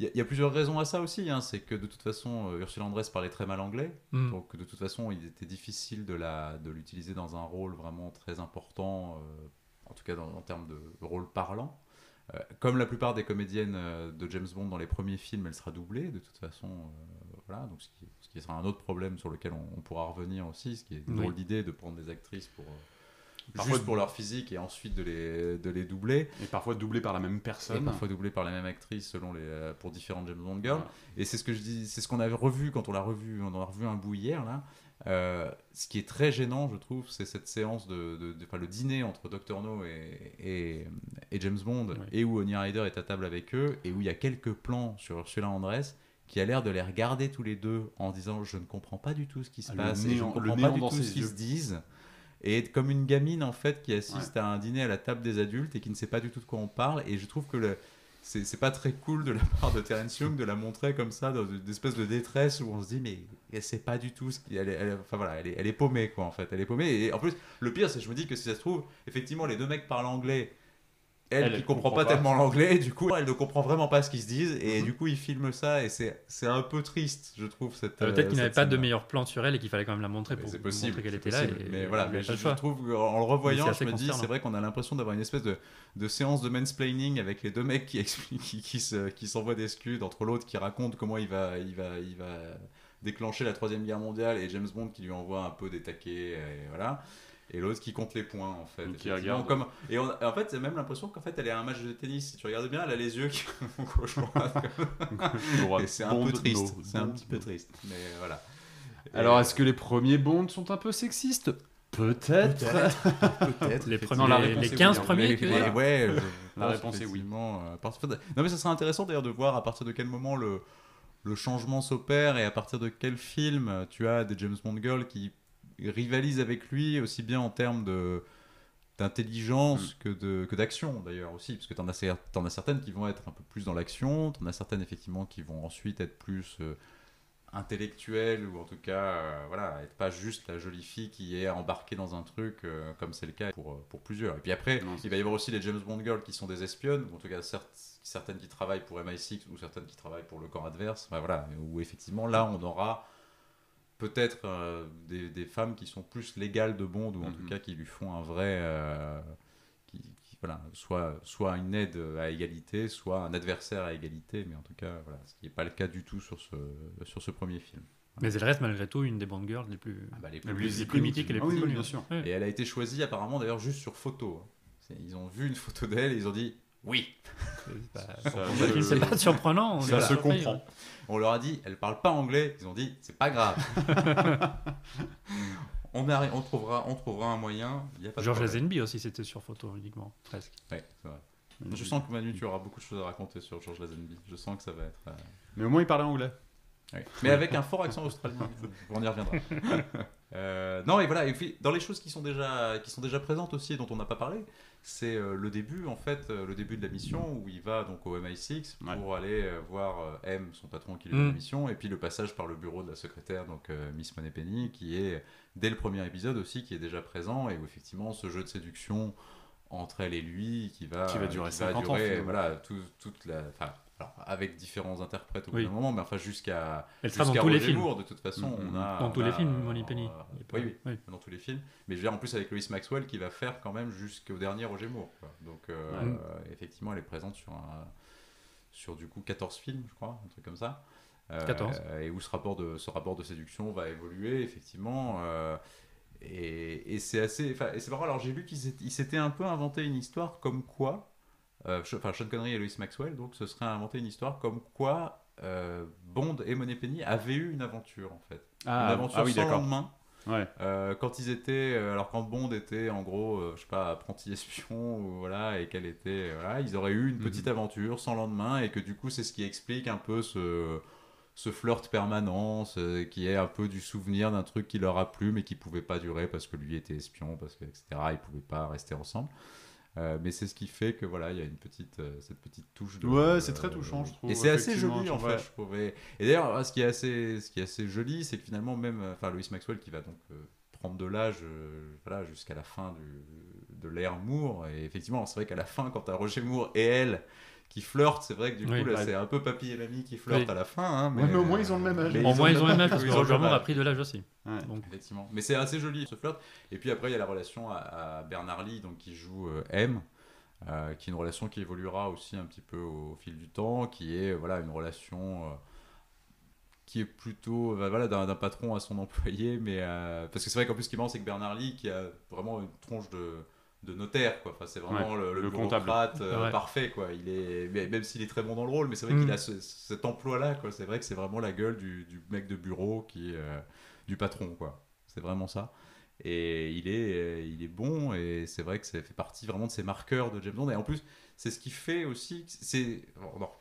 Il y, a- il y a plusieurs raisons à ça aussi, hein, c'est que de toute façon, Ursula Andress parlait très mal anglais, Mm. donc de toute façon, il était difficile de la de l'utiliser dans un rôle vraiment très important, en tout cas dans- en termes de rôle parlant. Comme la plupart des comédiennes de James Bond dans les premiers films, elle sera doublée de toute façon. Voilà, donc ce qui, ce qui sera un autre problème sur lequel on, on pourra revenir aussi, ce qui est une Oui. drôle d'idée de prendre des actrices pour euh, Parfois- juste pour leur physique et ensuite de les de les doubler. Et parfois doublé par la même Et personne. parfois doublé par la même actrice selon les euh, pour différentes James Bond girls. Voilà. Et c'est ce que je dis, c'est ce qu'on avait revu quand on l'a revu, on en a revu un bout hier là. Euh, ce qui est très gênant, je trouve, c'est cette séance de, de- de- enfin, le dîner entre Dr No et, et, et James Bond, et où Honey Rider est à table avec eux, et où il y a quelques plans sur Ursula Andress qui a l'air de les regarder tous les deux en disant je ne comprends pas du tout ce qui se Ah, passe, et je ne comprends pas du tout ce qu'ils se disent. Et être comme une gamine en fait qui assiste à un dîner à la table des adultes et qui ne sait pas du tout de quoi on parle. Et je trouve que le, c'est pas très cool de la part de Terence Young de la montrer comme ça dans une espèce de détresse où on se dit mais elle sait pas du tout ce elle est, elle enfin voilà elle est, elle est paumée quoi en fait elle est paumée et en plus le pire c'est que je me dis que si ça se trouve effectivement les deux mecs parlent anglais elle, Elle, qui comprend, comprend pas, pas. tellement l'anglais du coup elle ne comprend vraiment pas ce qu'ils se disent et Mhm. du coup ils filment ça et c'est un peu triste je trouve cette Euh, euh, Peut-être qu'il n'avait cette pas de scène-là. meilleurs plans sur elle et qu'il fallait quand même la montrer Mais pour possible montrer qu'elle était là. et- mais et voilà il mais je, trouve qu'en le revoyant je me dis c'est vrai qu'on a l'impression d'avoir une espèce de, de séance de mansplaining avec les deux mecs qui expliquent qui, qui se- qui s'envoient des scuds entre l'autre qui raconte comment il va il va il va déclencher la troisième guerre mondiale et James Bond qui lui envoie un peu des taquets et voilà et l'autre qui compte les points en fait Qui Effectivement, regarde. comme et on- en fait c'est même l'impression qu'en fait elle est à un match de tennis si tu regardes bien elle a les yeux qui vont gauche droite c'est un peu triste c'est un petit peu triste mais voilà Alors, est-ce que les premiers Bonds sont un peu sexistes? Peut-être. peut-être Les, effectivement. premiers, la les, réponse les est 15 oui, hein. premiers, ouais, je La réponse est oui. euh, Non mais ça serait intéressant d'ailleurs de voir à partir de quel moment le, le changement s'opère et à partir de quel film tu as des James Bond girls qui rivalisent avec lui aussi bien en termes de d'intelligence que de que d'action d'ailleurs aussi parce que t'en as cer- t'en as certaines qui vont être un peu plus dans l'action t'en as certaines effectivement qui vont ensuite être plus euh, intellectuelles ou en tout cas euh, voilà être pas juste la jolie fille qui est embarquée dans un truc euh, comme c'est le cas pour, pour plusieurs. Et puis après Non, il va y avoir aussi les James Bond girls qui sont des espionnes ou en tout cas certes, certaines qui travaillent pour MI6 ou certaines qui travaillent pour le camp adverse voilà où effectivement là on aura peut-être euh, des, des femmes qui sont plus légales de Bond ou en Mhm. tout cas qui lui font un vrai euh, qui, qui- voilà soit soit une aide à égalité soit un adversaire à égalité mais en tout cas voilà ce qui n'est pas le cas du tout sur ce sur ce premier film Mais elle reste malgré tout une des Bond girls les plus, Ah bah, les Les plus- plus les plus mythiques et les Ah plus oui, connues. bien sûr. Ouais. et elle a été choisie apparemment d'ailleurs juste sur photo C'est- ils ont vu une photo d'elle et ils ont dit oui film, c'est pas surprenant. on Ça se comprend. On leur a dit, elle parle pas anglais. Ils ont dit, c'est pas grave. on, a, on, trouvera, on trouvera un moyen. Y a pas George. Lazenby aussi, c'était sur photo uniquement, presque. Ouais, c'est vrai. Je sens que Manu, tu auras beaucoup de choses à raconter sur George Lazenby. Je sens que ça va être. euh, Mais au moins, il parlait anglais. ouais. Mais avec un fort accent australien. on y reviendra. Euh, non, et voilà. Et puis, dans les choses qui sont déjà, qui sont déjà présentes aussi et dont on n'a pas parlé, c'est euh, le début, en fait, euh, le début de la mission où il va donc au MI6 pour aller euh, voir euh, M, son patron qui lui donne Mm. la mission, et puis le passage par le bureau de la secrétaire, donc euh, Miss Moneypenny, qui est dès le premier épisode aussi, qui est déjà présent, et où effectivement ce jeu de séduction entre elle et lui, qui va, Qui va durer 50 ans, durer, voilà, tout- toute la, alors, avec différents interprètes au Oui. bout d'un moment, mais enfin jusqu'à Elle sera dans jusqu'à tous les Roger films. Moore, de toute façon, Mhm. on a Dans tous les films, euh, Moneypenny. euh, oui, oui, oui. dans tous les films. Mais je veux dire, en plus avec Lois Maxwell qui va faire quand même jusqu'au dernier Roger Moore. quoi. Donc euh, euh, effectivement, elle est présente sur, un- sur du coup 14 films, je crois, un truc comme ça. Euh, 14. Et où ce rapport, de, ce rapport de séduction va évoluer, effectivement. et et c'est assez. Et c'est marrant, alors j'ai lu qu'ils s'étaient- ils s'étaient un peu inventé une histoire comme quoi. Euh, enfin, Sean Connery et Lois Maxwell, donc ce serait inventé une histoire comme quoi euh, Bond et Moneypenny avaient eu une aventure en fait une Ah, aventure ah oui, sans lendemain. Ouais. Euh, quand ils étaient, alors quand Bond était en gros, euh, je sais pas, apprenti espion ou voilà, et qu'elle était, voilà, ils auraient eu une Mhm. petite aventure sans lendemain et que du coup c'est ce qui explique un peu ce, ce flirt permanent, ce- qui est un peu du souvenir d'un truc qui leur a plu mais qui pouvait pas durer parce que lui était espion, parce que etc. Ils pouvaient pas rester ensemble. Euh, mais c'est ce qui fait que voilà, il y a une petite, euh, cette petite touche. De, Ouais, c'est très touchant, je trouve, Et c'est assez joli en ouais. fait, je trouvais. Et d'ailleurs, ce qui est assez, ce qui est assez joli, c'est que finalement même, euh, enfin, Louis Maxwell qui va donc euh, prendre de l'âge, euh, voilà, jusqu'à la fin du, de l'ère Moore. Et effectivement, c'est vrai qu'à la fin, quand Roger Moore et elle qui flirtent, c'est vrai que du coup là, bah, c'est un peu papy et mamie qui flirtent Oui. à la fin. hein, Ouais, mais au moins, ils ont le même âge. mais Au moins, ils ont le même âge, ils parce que Roger a pris de l'âge aussi. Ouais. Donc, Effectivement. Mais c'est assez joli ce flirt. Et puis après, il y a la relation à, à Bernard Lee, donc qui joue euh, M, euh, qui est une relation qui évoluera aussi un petit peu au, fil du temps, qui est voilà une relation euh, qui est plutôt bah, voilà d'un d'un patron à son employé, mais euh, parce que c'est vrai qu'en plus ce qui est marrant, c'est que Bernard Lee qui a vraiment une tronche de de notaire quoi. Enfin c'est vraiment le, le le bureaucrate, euh, Ouais. parfait quoi. Il est même s'il est très bon dans le rôle mais c'est vrai Mm. qu'il a ce- cet emploi là quoi. C'est vrai que c'est vraiment la gueule du, du mec de bureau qui euh, du patron quoi. C'est vraiment ça. Et il est euh, il est bon et c'est vrai que ça fait partie vraiment de ces marqueurs de James Bond. Et en plus c'est ce qui fait aussi c'est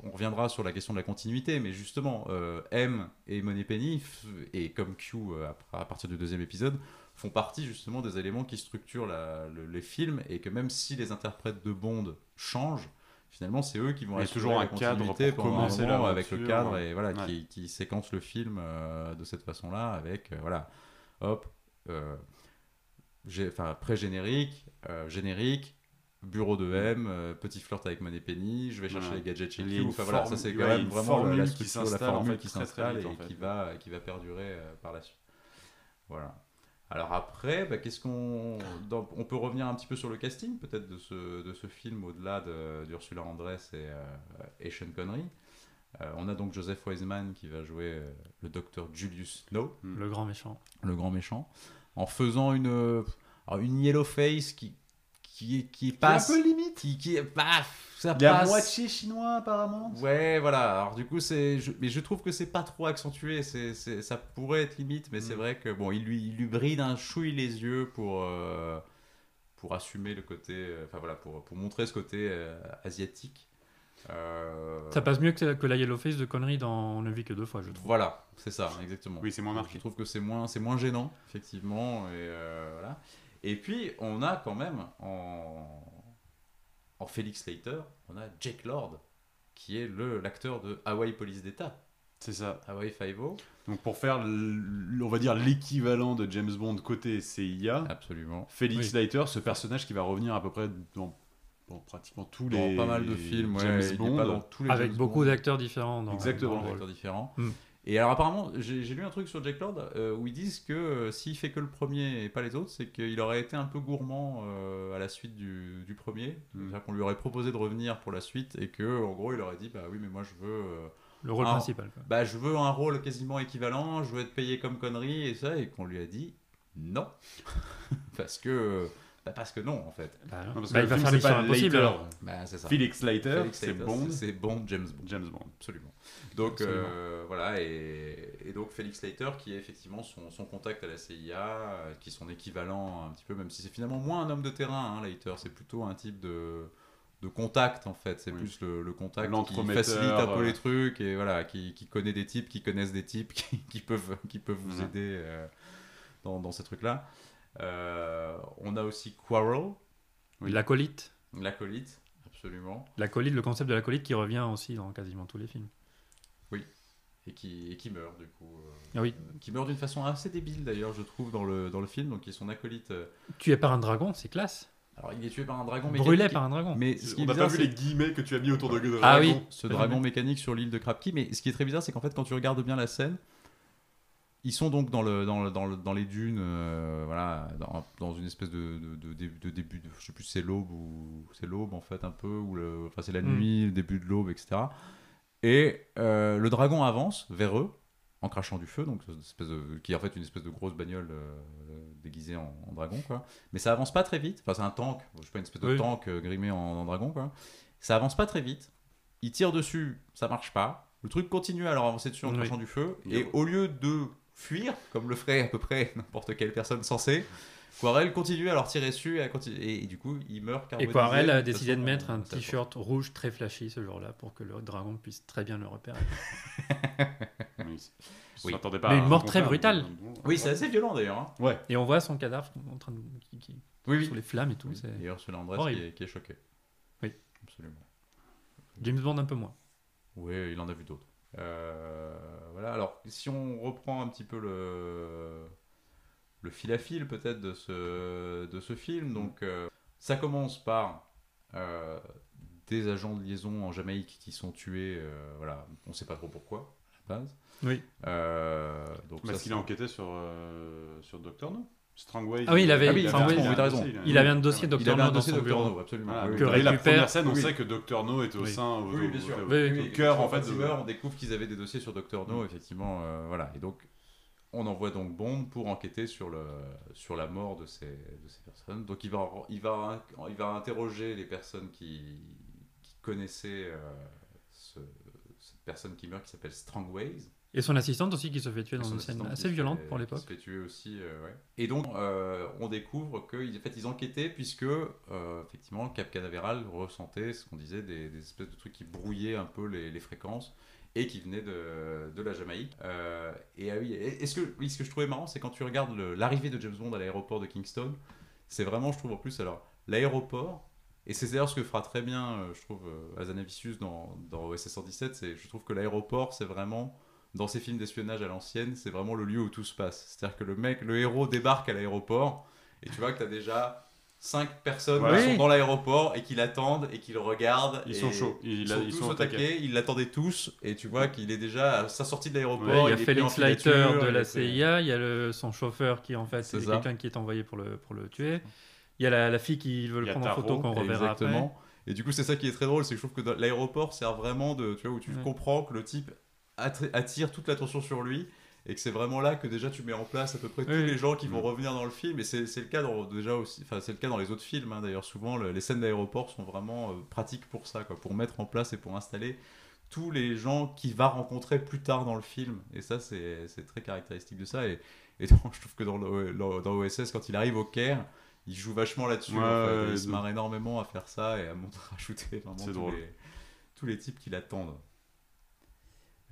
on- reviendra sur la question de la continuité mais justement euh, M et Moneypenny f- et comme Q à partir du deuxième épisode font partie justement des éléments qui structurent la- le- les films et que même si les interprètes de Bond changent finalement c'est eux qui vont assurer toujours la un cadre continuité pour un commencer moment avec le cadre et voilà Ouais. qui, qui séquence le film euh, de cette façon là avec euh, voilà hop euh, enfin pré-générique générique bureau de M euh, petit flirt avec Moneypenny je vais chercher Ouais. les gadgets chez Q enfin voilà ça c'est ouais, quand même vraiment la structure la formule qui s'installe et en fait. qui va qui va perdurer euh, par la suite voilà alors après, bah, qu'est-ce qu'on, dans- on peut revenir un petit peu sur le casting peut-être de ce, de ce film au-delà de- d'Ursula Andress et, euh, et Sean Connery. Euh, on a donc Joseph Wiseman qui va jouer euh, le docteur Julius Snow, le grand méchant. le grand méchant, en faisant une, euh, alors, une yellow face qui, qui, qui passe, limite. qui, qui, bah, ça Il est à passe. moitié chinois apparemment. Ouais, voilà. Alors du coup, c'est, je- mais je trouve que c'est pas trop accentué. C'est, c'est- ça pourrait être limite, mais c'est Mm. vrai que bon, il lui, il lui brille d'un chouille les yeux pour, euh, pour assumer le côté, euh, enfin voilà, pour, pour montrer ce côté euh, asiatique. Euh, Ça passe mieux que, que la Yellow Face de conneries dans On ne vit que deux fois, je trouve. Voilà, c'est ça, exactement. Oui, c'est moins marqué. Je trouve que c'est moins, c'est moins gênant, effectivement. Et, euh, voilà. Et puis, on a quand même en, en Félix Slater, on a Jake Lord, qui est le, l'acteur de Hawaii Police d'État, C'est ça. Hawaii Five-O. Donc pour faire, on va dire l'équivalent de James Bond côté CIA, Absolument. Félix Oui. Leiter, ce personnage qui va revenir à peu près dans, dans pratiquement tous Dans les pas mal de films, ouais, James il est Bond. pas dans tous les Avec James beaucoup d'acteurs différents. Dans, Exactement. dans le rôle. différents. Mm. Et alors apparemment, j'ai lu un truc sur Jake Lord euh, où ils disent que euh, s'il fait que le premier et pas les autres, c'est qu'il aurait été un peu gourmand euh, à la suite du, du premier. Mm. C'est-à-dire qu'on lui aurait proposé de revenir pour la suite et que en gros il aurait dit bah oui mais moi je veux euh, Le rôle principal. quoi. bah je veux un rôle quasiment équivalent, je veux être payé comme connerie et ça et qu'on lui a dit non parce que bah, parce que non en fait. Bah, Non, parce bah, que il va film, faire Mission Impossible. Alors. Bah c'est ça. Félix Leiter, Felix c'est Bond, c'est Bond, James Bond. James Bond. Absolument. Donc Absolument. euh, voilà, et, et donc Félix Leiter qui est effectivement son, son contact à la CIA, euh, qui est son équivalent un petit peu, même si c'est finalement moins un homme de terrain, hein, Leiter, c'est plutôt un type de, de contact en fait, c'est Oui. plus le, le contact qui facilite un peu euh. les trucs et voilà, qui, qui connaît des types, qui connaissent des types, qui, qui peuvent, qui peuvent vous Mhm. aider euh, dans, dans ces trucs-là. Euh, on a aussi Quarrel, Oui. L'acolyte. l'acolyte, absolument. L'acolyte, le concept de l'acolyte qui revient aussi dans quasiment tous les films. et qui, et qui meurt du coup. euh, Ah oui. qui meurt d'une façon assez débile d'ailleurs, je trouve, dans le, dans le film. Donc, il est son acolyte. euh, Tué par un dragon, c'est classe. Alors, il est tué par un dragon Brûlé mécanique. par un dragon. Mais ce qui On n'a pas vu les guillemets que tu as mis autour de de Ah dragon. oui. ce dragon mécanique sur l'île de Krapki. Mais ce qui est très bizarre, c'est qu'en fait, quand tu regardes bien la scène, ils sont donc dans, le, dans, le- dans, le- dans les dunes, euh, voilà, dans, dans une espèce de, de, de de début, de, je sais plus si c'est l'aube ou c'est l'aube en fait un peu, ou le, enfin c'est la Mm. nuit, le début de l'aube, etc. Et euh, le dragon avance vers eux en crachant du feu, donc espèce de- qui est en fait une espèce de grosse bagnole euh, déguisée en, en dragon, quoi. Mais ça avance pas très vite. Enfin, c'est un tank, je sais pas une espèce de Oui. tank euh, grimé en, en dragon, quoi. Ça avance pas très vite. Il tire dessus, ça marche pas. Le truc continue à leur avancer dessus en Oui. crachant du feu. Et au lieu de fuir, comme le ferait à peu près n'importe quelle personne censée. Quarel continue à leur tirer dessus et, à continu- et, et du coup, il meurt Et. Quarel a De décidé de mettre un t-shirt rouge très flashy ce jour-là pour que le dragon puisse très bien le repérer. Oui, Oui. pas Mais une mort très brutale. Oui, c'est assez violent d'ailleurs. hein. Ouais. Et on voit son cadavre en train de. Qui, qui- Oui, Sous les flammes et tout. c'est Et Ursula Andress horrible. qui est, qui est choqué. Oui. Absolument. James Bond un peu moins. Oui, il en a vu d'autres. Euh, voilà, alors si on reprend un petit peu le, le fil à fil peut-être de ce, de ce film, donc euh, ça commence par euh, des agents de liaison en Jamaïque qui sont tués, euh, voilà, on sait pas trop pourquoi à la base. Oui. Euh, donc Parce qu'il a enquêté sur, euh, sur Doctor No Strangway. Ah oui, il avait- Ah oui, oui, oui, t'as raison. Il avait un dossier il Docteur avait No dans son bureau. No, absolument. Voilà, oui, que dès la récupère- première scène, on oui. sait que Doctor No est au Oui. sein. Au, Oui, bien sûr. au- Oui, oui. au Oui, cœur, en fait. il de- on découvre qu'ils avaient des dossiers sur Doctor No, effectivement, euh, voilà. Et donc, on envoie donc Bond pour enquêter sur, le, sur la mort de ces, de ces personnes. Donc, il va, il, va, il va interroger les personnes qui, qui connaissaient euh, ce- cette personne qui meurt, qui s'appelle Strongways. Et son assistante aussi qui se fait tuer dans une scène assez violente pour l'époque. se fait tuer aussi, euh, ouais. Et donc, euh, on découvre qu'ils en fait, ils enquêtaient puisque, euh, effectivement, Cap Canaveral ressentait ce qu'on disait, des, des espèces de trucs qui brouillaient un peu les, les fréquences et qui venaient de, de la Jamaïque. Euh, et ah oui, et- est-ce que, oui, ce que je trouvais marrant, c'est quand tu regardes l'arrivée de James Bond à l'aéroport de Kingston, c'est vraiment, je trouve en plus, alors, l'aéroport, et c'est d'ailleurs ce que fera très bien, je trouve, Azanavicius dans, dans OSS 117, c'est, je trouve que l'aéroport, c'est vraiment dans ces films d'espionnage à l'ancienne, c'est vraiment le lieu où tout se passe. C'est-à-dire que le mec, le héros débarque à l'aéroport et tu vois que tu as déjà cinq personnes qui sont dans l'aéroport et qui l'attendent et qui le regardent. Ils et sont chauds. Ils, Ils sont ils tous sont au au taquet. taquet, ils l'attendaient tous et tu vois qu'il est déjà à sa sortie de l'aéroport. Ouais, il y a est Félix Leiter de la est CIA, il y a le, son chauffeur qui en fait C'est est quelqu'un qui est envoyé pour le, pour le tuer. Il y a la, la fille qui veut le prendre en photo qu'on reverra après. Exactement. Et du coup, c'est ça qui est très drôle, c'est que je trouve que l'aéroport sert vraiment de, tu vois, où tu Ouais. comprends que le type attire, toute l'attention sur lui et que c'est vraiment là que déjà tu mets en place à peu près tous les gens qui vont Mm. revenir dans le film. Et c'est le cas dans, déjà aussi, enfin c'est le cas dans les autres films. hein. D'ailleurs, souvent le- les scènes d'aéroport sont vraiment euh, pratiques pour ça, quoi, pour mettre en place et pour installer tous les gens qu'il va rencontrer plus tard dans le film. Et ça, c'est très caractéristique de ça. Et, et donc, je trouve que dans, le, dans- OSS, quand il arrive au Caire, il joue vachement là-dessus. Ouais, en fait. ouais, il se marre énormément à faire ça et à montrer, vraiment C'est tous. Les, tous les types qui l'attendent.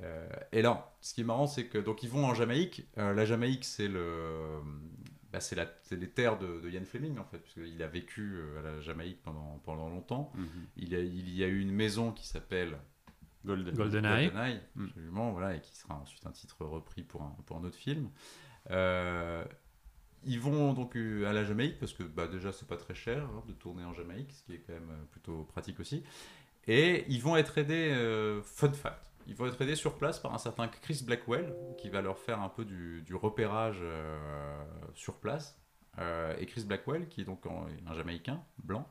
Euh, et là, ce qui est marrant, c'est que donc ils vont en Jamaïque. Euh, la Jamaïque, c'est le, bah, c'est la, c'est les terres de, de Ian Fleming en fait, puisqu'il a vécu euh, à la Jamaïque pendant pendant longtemps. Mhm. Il y a, il y a eu une maison qui s'appelle Golden. GoldenEye. GoldenEye, Mm. absolument, voilà, et qui sera ensuite un titre repris pour un, pour un autre film. Euh, ils vont donc à la Jamaïque parce que bah, déjà c'est pas très cher hein, de tourner en Jamaïque, ce qui est quand même plutôt pratique aussi. Et ils vont être aidés, euh, fun fact, ils vont être aidés sur place par un certain Chris Blackwell qui va leur faire un peu du, repérage euh, sur place. Euh, et Chris Blackwell, qui est donc un Jamaïcain blanc,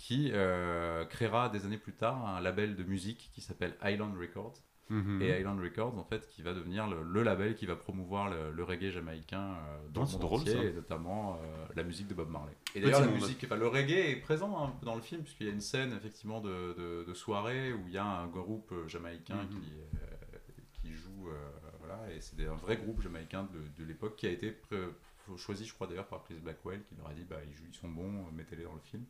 qui euh, créera des années plus tard un label de musique qui s'appelle Island Records. Mhm. Et Island Records, en fait, qui va devenir le, le label qui va promouvoir le, le reggae jamaïcain euh, dans Oh, le monde entier, et notamment euh, la musique de Bob Marley. Et d'ailleurs, la musique, le reggae est présent hein, dans le film, puisqu'il y a une scène, effectivement, de, de, de soirée où il y a un groupe euh, jamaïcain Mhm. qui, euh, qui joue, voilà, et c'est un vrai groupe jamaïcain de, de l'époque qui a été choisi, je crois, d'ailleurs, par Chris Blackwell, qui leur a dit, bah, ils, jouent, ils sont bons, mettez-les dans le film.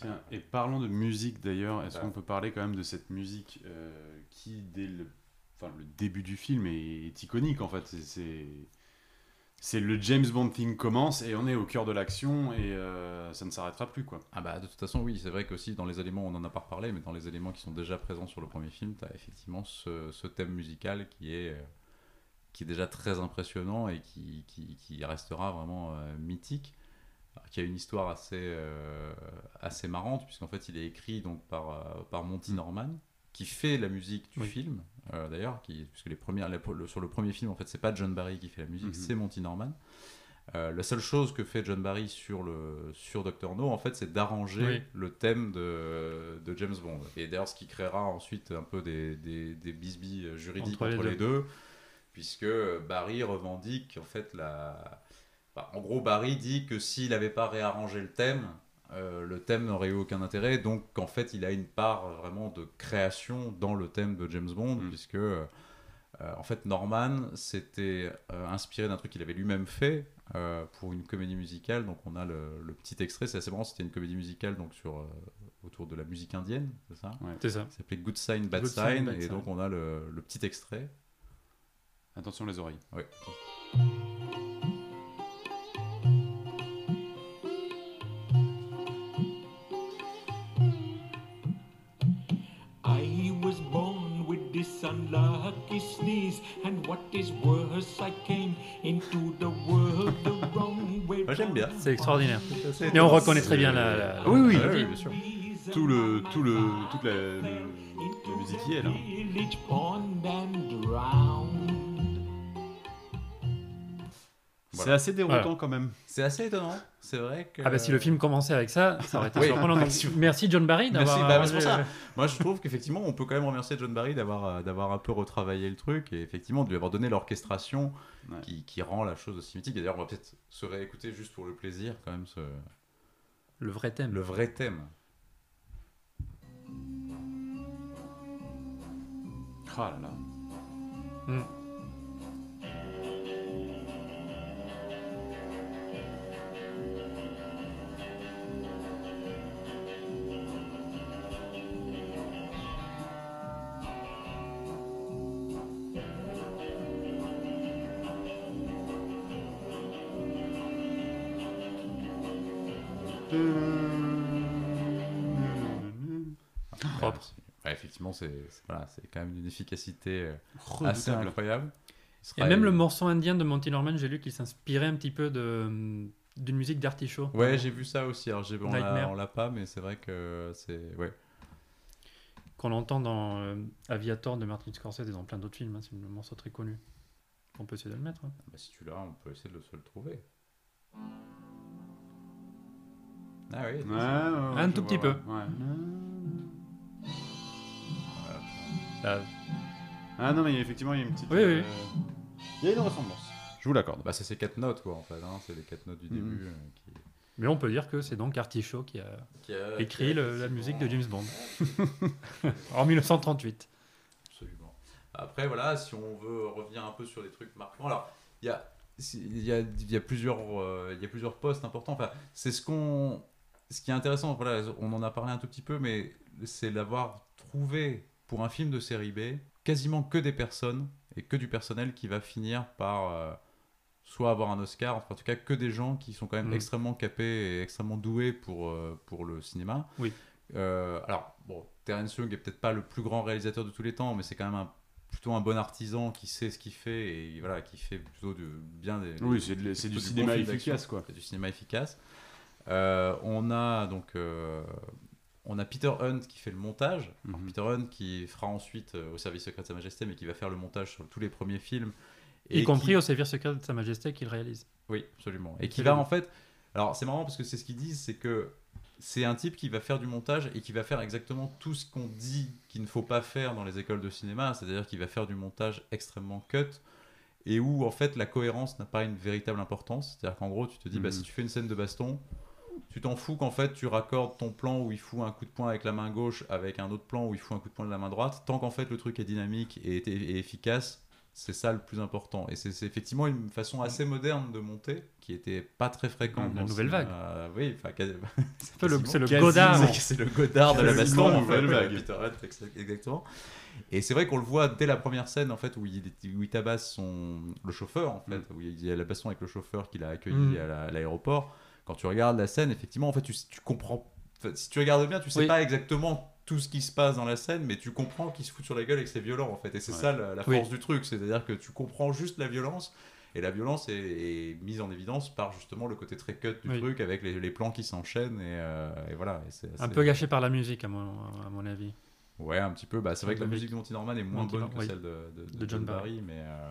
Tiens, et parlons de musique d'ailleurs, est-ce Ah. qu'on peut parler quand même de cette musique euh, qui, dès le, enfin, le début du film, est, est iconique en fait? C'est- le James Bond thing commence et on est au cœur de l'action et euh, ça ne s'arrêtera plus quoi. Ah bah de toute façon oui, c'est vrai qu'aussi dans les éléments, on en a pas reparlé, mais dans les éléments qui sont déjà présents sur le premier film, tu as effectivement ce, ce thème musical qui est, euh, qui est déjà très impressionnant et qui, qui, qui restera vraiment euh, mythique, qui a une histoire assez, euh, assez marrante, puisqu'en fait il est écrit donc, par, euh, par Monty Mm. Norman, qui fait la musique du Oui. film, euh, d'ailleurs, puisque les premières, le- sur le premier film, en fait c'est pas John Barry qui fait la musique, Mhm. c'est Monty Norman. Euh, la seule chose que fait John Barry sur, le, sur Doctor No, en fait, c'est d'arranger Oui. le thème de, de James Bond. Et d'ailleurs, ce qui créera ensuite un peu des, des, des bisbilles juridiques Entre entre, les les, deux. puisque Barry revendique, en fait, la... enfin, en gros, Barry dit que s'il n'avait pas réarrangé le thème, euh, le thème n'aurait eu aucun intérêt, donc en fait, il a une part vraiment de création dans le thème de James Bond, Mm. puisque... euh, en fait, Norman s'était euh, inspiré d'un truc qu'il avait lui-même fait euh, pour une comédie musicale. Donc, on a le, le petit extrait. C'est assez marrant. C'était une comédie musicale donc sur euh, autour de la musique indienne, c'est ça? C'est ça. Ça s'appelait Good Sign, Bad Good Sign. Bad et Sign. donc, on a le, le petit extrait. Attention les oreilles. Ouais. Unlucky sneeze, and what is worse, I came into the world the wrong way. Moi, j'aime bien. C'est extraordinaire. Et on reconnaît très bien la. la- la- Oui, oui. la- Ah oui, bien sûr. Tout le, tout le, toute la, le- la musique y est là. Village pond and C'est assez déroutant Voilà. quand même. C'est assez étonnant. C'est vrai que. Ah bah si le film commençait avec ça, ça aurait été Oui. surprenant. Donc, merci John Barry Merci, d'avoir. bah, c'est pour arrangé- ça. Moi, je trouve qu'effectivement, on peut quand même remercier John Barry d'avoir euh, d'avoir un peu retravaillé le truc et effectivement de lui avoir donné l'orchestration Ouais. qui, qui rend la chose aussi mythique. Et d'ailleurs, on va peut-être se réécouter juste pour le plaisir, quand même, ce, Le vrai thème. le vrai thème. Ah là là. Mm. Effectivement, c'est voilà, c'est quand même une efficacité euh, assez incroyable. Et même le morceau indien de Monty Norman, j'ai lu qu'il s'inspirait un petit peu de d'une musique d'Artichaut. Ouais, j'ai vu ça aussi. Alors, j'ai- on l'a- Nightmare. on l'a pas, mais c'est vrai que c'est. Ouais. Qu'on entend dans euh, Aviator de Martin Scorsese et dans plein d'autres films. hein, c'est un morceau très connu. On peut essayer de le mettre. hein. Bah, si tu l'as, on peut essayer de le, se le trouver. Ah oui. Ouais, ouais, ouais, Un tout vois, petit peu. ouais. Ouais. Ah non, mais effectivement, il y a une petite. Oui, oui. euh, Il y a une ressemblance. Je vous l'accorde. Bah, c'est ces quatre notes, quoi, en fait. hein, C'est les quatre notes du Mhm. début. euh, qui... Mais on peut dire que c'est donc Artichaut qui a qui a- écrit qui a- le- la musique de James Bond. en 1938. Absolument. Après, voilà, si on veut revenir un peu sur les trucs marquants, alors, il y a, si- il y a, il y a plusieurs, euh, il y a plusieurs postes importants. Enfin, c'est ce qu'on, ce qui est intéressant, voilà, on en a parlé un tout petit peu, mais c'est d'avoir trouvé pour un film de série B quasiment que des personnes et que du personnel qui va finir par euh, soit avoir un Oscar, enfin, en tout cas que des gens qui sont quand même Mm. extrêmement capés et extrêmement doués pour, euh, pour le cinéma. Oui. Euh, alors, bon, Terence Young est peut-être pas le plus grand réalisateur de tous les temps, mais c'est quand même un, plutôt un bon artisan qui sait ce qu'il fait et voilà, qui fait plutôt de, bien des. Oui, c'est du bon cinéma efficace, quoi. C'est du cinéma efficace. On a donc on a Peter Hunt qui fait le montage. Mhm. Peter Hunt qui fera ensuite euh, au service secret de Sa Majesté, mais qui va faire le montage sur tous les premiers films. Y compris qui- au sévère secret de Sa Majesté qu'il réalise. oui, absolument. Et qui va en fait. Alors c'est marrant parce que c'est ce qu'ils disent, c'est que c'est un type qui va faire du montage et qui va faire exactement tout ce qu'on dit qu'il ne faut pas faire dans les écoles de cinéma, c'est-à-dire qu'il va faire du montage extrêmement cut et où en fait la cohérence n'a pas une véritable importance. C'est-à-dire qu'en gros tu te dis, bah, Mhm. si tu fais une scène de baston, tu t'en fous qu'en fait tu raccordes ton plan où il fout un coup de poing avec la main gauche avec un autre plan où il fout un coup de poing de la main droite, tant qu'en fait le truc est dynamique et, et- et efficace, c'est ça le plus important. Et c'est effectivement une façon assez moderne de monter qui était pas très fréquente. La nouvelle cinéma. oui, enfin, C'est le. Godard. c'est- le Godard de la baston, en fait, ouais, vague. Exactement. Et c'est vrai qu'on le voit dès la première scène en fait où il, où il tabasse son le chauffeur en fait, Mm. où il y a la baston avec le chauffeur qu'il a accueilli Mm. à la- à l'aéroport. Quand tu regardes la scène, effectivement, en fait, tu, tu comprends. enfin, si tu regardes bien, tu sais Oui. pas exactement tout ce qui se passe dans la scène, mais tu comprends qu'il se fout sur la gueule et que c'est violent en fait. Et c'est Ouais. ça la, la Oui. force du truc, c'est-à-dire que tu comprends juste la violence. Et la violence est, est mise en évidence par justement le côté très cut du Oui. truc avec les, les plans qui s'enchaînent et, euh, et voilà. et Un peu gâché par la musique, à mon, à mon avis. Ouais, un petit peu. Bah, c'est vrai que la musique de Monty Norman est moins bonne que oui. celle de, de- de De John John Barry, mais euh,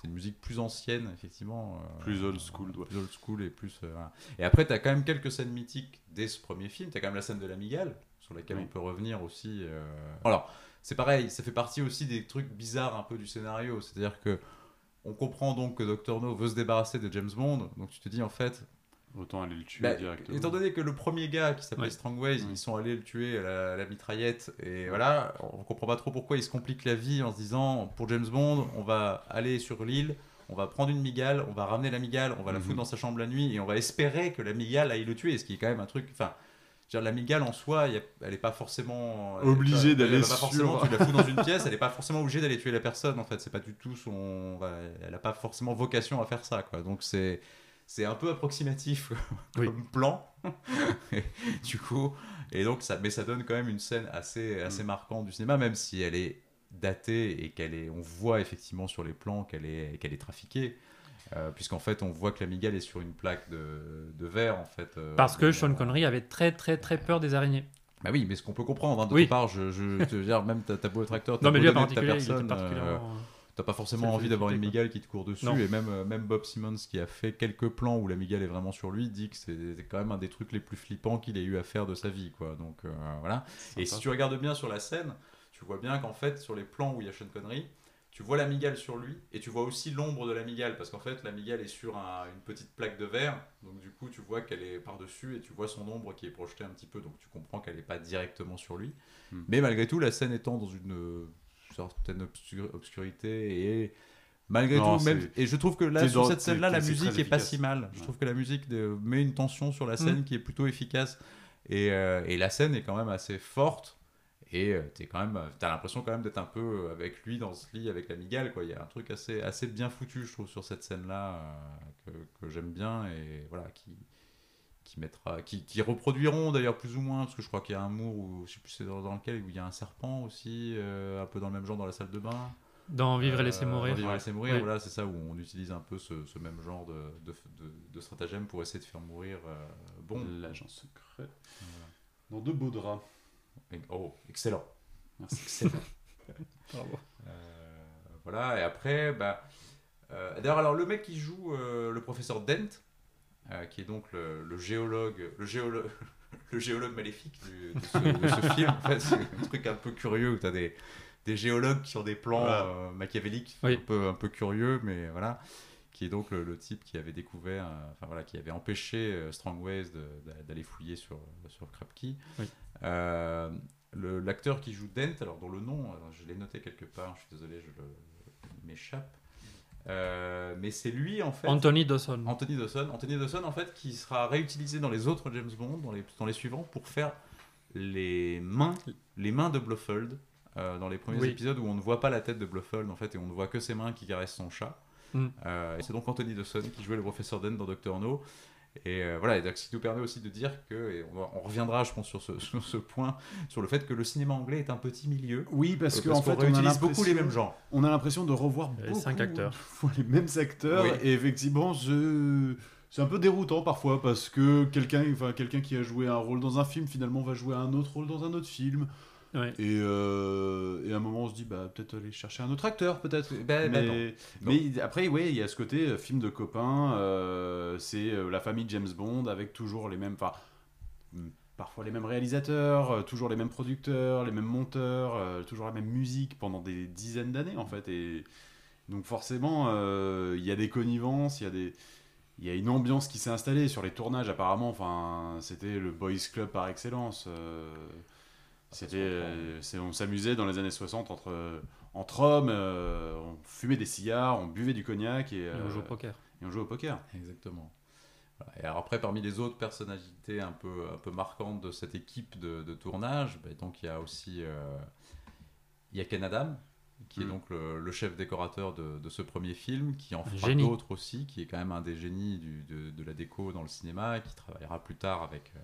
c'est une musique plus ancienne, effectivement. euh, Plus old school, ouais. Plus old school et plus. euh, voilà. Et après, tu as quand même quelques scènes mythiques dès ce premier film. Tu as quand même la scène de l'Amigale, sur laquelle Oui. on peut revenir aussi. euh. Alors, c'est pareil, ça fait partie aussi des trucs bizarres un peu du scénario. C'est-à-dire que on comprend donc que Dr. No veut se débarrasser de James Bond. Donc tu te dis, en fait, Autant aller le tuer Bah, directement. étant donné que le premier gars qui s'appelait Ouais. Strongways, ils sont allés le tuer à la, mitraillette et voilà, on comprend pas trop pourquoi ils se compliquent la vie en se disant pour James Bond, on va aller sur l'île, on va prendre une migale, on va ramener la migale, on va la Mhm. foutre dans sa chambre la nuit et on va espérer que la migale aille le tuer, ce qui est quand même un truc. Enfin, je veux dire, la migale en soi, il y a- elle est pas forcément Obligée d'aller forcément, sur- Tu la fous dans une pièce, elle est pas forcément obligée d'aller tuer la personne en fait. C'est pas du tout son, elle a pas forcément vocation à faire ça quoi. Donc c'est c'est un peu approximatif Oui. comme plan. Et du coup, et donc ça, mais ça donne quand même une scène assez, assez Mm. marquante du cinéma, même si elle est datée et qu'elle est, on voit effectivement sur les plans qu'elle est, qu'elle est trafiquée. Euh, Puisqu'en fait, on voit que la migale est sur une plaque de, de verre, en fait. euh, Parce que Sean Connery avait très très très peur des araignées. Bah oui, mais ce qu'on peut comprendre, hein, de Oui. part, je, je, je veux dire, même t'as beau être acteur, t'as Non, mais beau donner de ta personne, euh. T'as pas forcément envie d'avoir une migale qui te court dessus, Non. et même, euh, même Bob Simmons qui a fait quelques plans où la migale est vraiment sur lui dit que c'est quand même un des trucs les plus flippants qu'il ait eu à faire de sa vie, quoi. Donc euh, voilà. Et si tu regardes bien sur la scène, tu vois bien qu'en fait, sur les plans où il y a Sean Connery, tu vois la migale sur lui et tu vois aussi l'ombre de la migale parce qu'en fait, la migale est sur un- une petite plaque de verre, donc du coup, tu vois qu'elle est par-dessus et tu vois son ombre qui est projetée un petit peu, donc tu comprends qu'elle n'est pas directement sur lui. Hmm. Mais malgré tout, la scène étant dans une certaine obscur- obscurité et. Malgré Non, tout, même, et je trouve que là, sur cette c'est- scène-là, la musique est pas si mal. Je Ouais. trouve que la musique de- met une tension sur la scène Mm. qui est plutôt efficace. Et, euh, et la scène est quand même assez forte. Et euh, t'es quand même, t'as l'impression quand même d'être un peu euh, avec lui dans ce lit avec la migale. Quoi. Il y a un truc assez, assez bien foutu, je trouve, sur cette scène-là euh, que, que j'aime bien et voilà qui, qui mettra, qui, qui reproduiront d'ailleurs plus ou moins parce que je crois qu'il y a un mur où je sais plus c'est dans, dans lequel où il y a un serpent aussi, euh, un peu dans le même genre dans la salle de bain. Dans Vivre et laisser Euh, mourir. Vivre et laisser mourir, voilà, c'est ça où on utilise un peu ce, ce même genre de, de, de- de stratagème pour essayer de faire mourir euh, bon. L'agent secret. Voilà. Dans de beaux draps. Oh, excellent. Merci. Excellent. Bravo. Euh, voilà, et après, bah, euh, d'ailleurs, alors le mec qui joue euh, le professeur Dent, euh, qui est donc le, le géologue, le géologue, le géologue maléfique du- de, ce, de ce film, en fait, c'est un truc un peu curieux où tu as des, des géologues qui ont des plans Voilà. euh, machiavéliques, Oui. un, peu, un peu curieux, mais voilà. Qui est donc le, le type qui avait découvert, euh, enfin voilà, qui avait empêché Strongways d'aller fouiller sur, sur Krapke. Oui. L'acteur qui joue Dent, alors dont le nom, je l'ai noté quelque part, je suis désolé, je m'échappe. Euh, mais c'est lui en fait. Anthony Dawson. Anthony Dawson. Anthony Dawson en fait qui sera réutilisé dans les autres James Bond, dans les, dans les suivants, pour faire les mains, les mains de Blofeld euh, dans les premiers Oui. épisodes où on ne voit pas la tête de Blofeld en fait et on ne voit que ses mains qui caressent son chat. Mm. Euh, c'est donc Anthony Dawson qui jouait le professeur Dent dans Doctor No. Et euh, voilà, et donc, ce qui nous permet aussi de dire que, et on, reviendra je pense sur ce, sur ce point, sur le fait que le cinéma anglais est un petit milieu. Oui, parce Euh, qu'en fait, on a réutilise beaucoup les l'impression- mêmes genres. On a l'impression de revoir avait beaucoup cinq acteurs. de fois les mêmes acteurs. Oui. Et effectivement, je... c'est un peu déroutant parfois parce que quelqu'un enfin, quelqu'un qui a joué un rôle dans un film finalement va jouer un autre rôle dans un autre film. Ouais. Et, euh, et à un moment, on se dit bah, peut-être aller chercher un autre acteur, peut-être. Ben, ben mais, non. mais après, oui, il y a ce côté euh, film de copains. euh, c'est euh, la famille James Bond avec toujours les mêmes. Enfin, parfois les mêmes réalisateurs, toujours les mêmes producteurs, les mêmes monteurs, euh, toujours la même musique pendant des dizaines d'années en fait. Et donc forcément, euh, il y a des connivences, il y a des. Il y a une ambiance qui s'est installée sur les tournages apparemment. Enfin, c'était le boys club par excellence. euh, c'était, euh, on s'amusait dans les années 60 entre, entre hommes, euh, on fumait des cigares, on buvait du cognac et, Et on euh, joue au poker. et on jouait au poker. Exactement. Et alors après, parmi les autres personnalités un peu, un peu marquantes de cette équipe de, de tournage, ben, donc il y a aussi euh, il y a Ken Adam, qui est Mm. donc le, le chef décorateur de, de ce premier film, qui en fera d'autres aussi, qui est quand même un des génies du- de, de la déco dans le cinéma, qui travaillera plus tard avec, euh,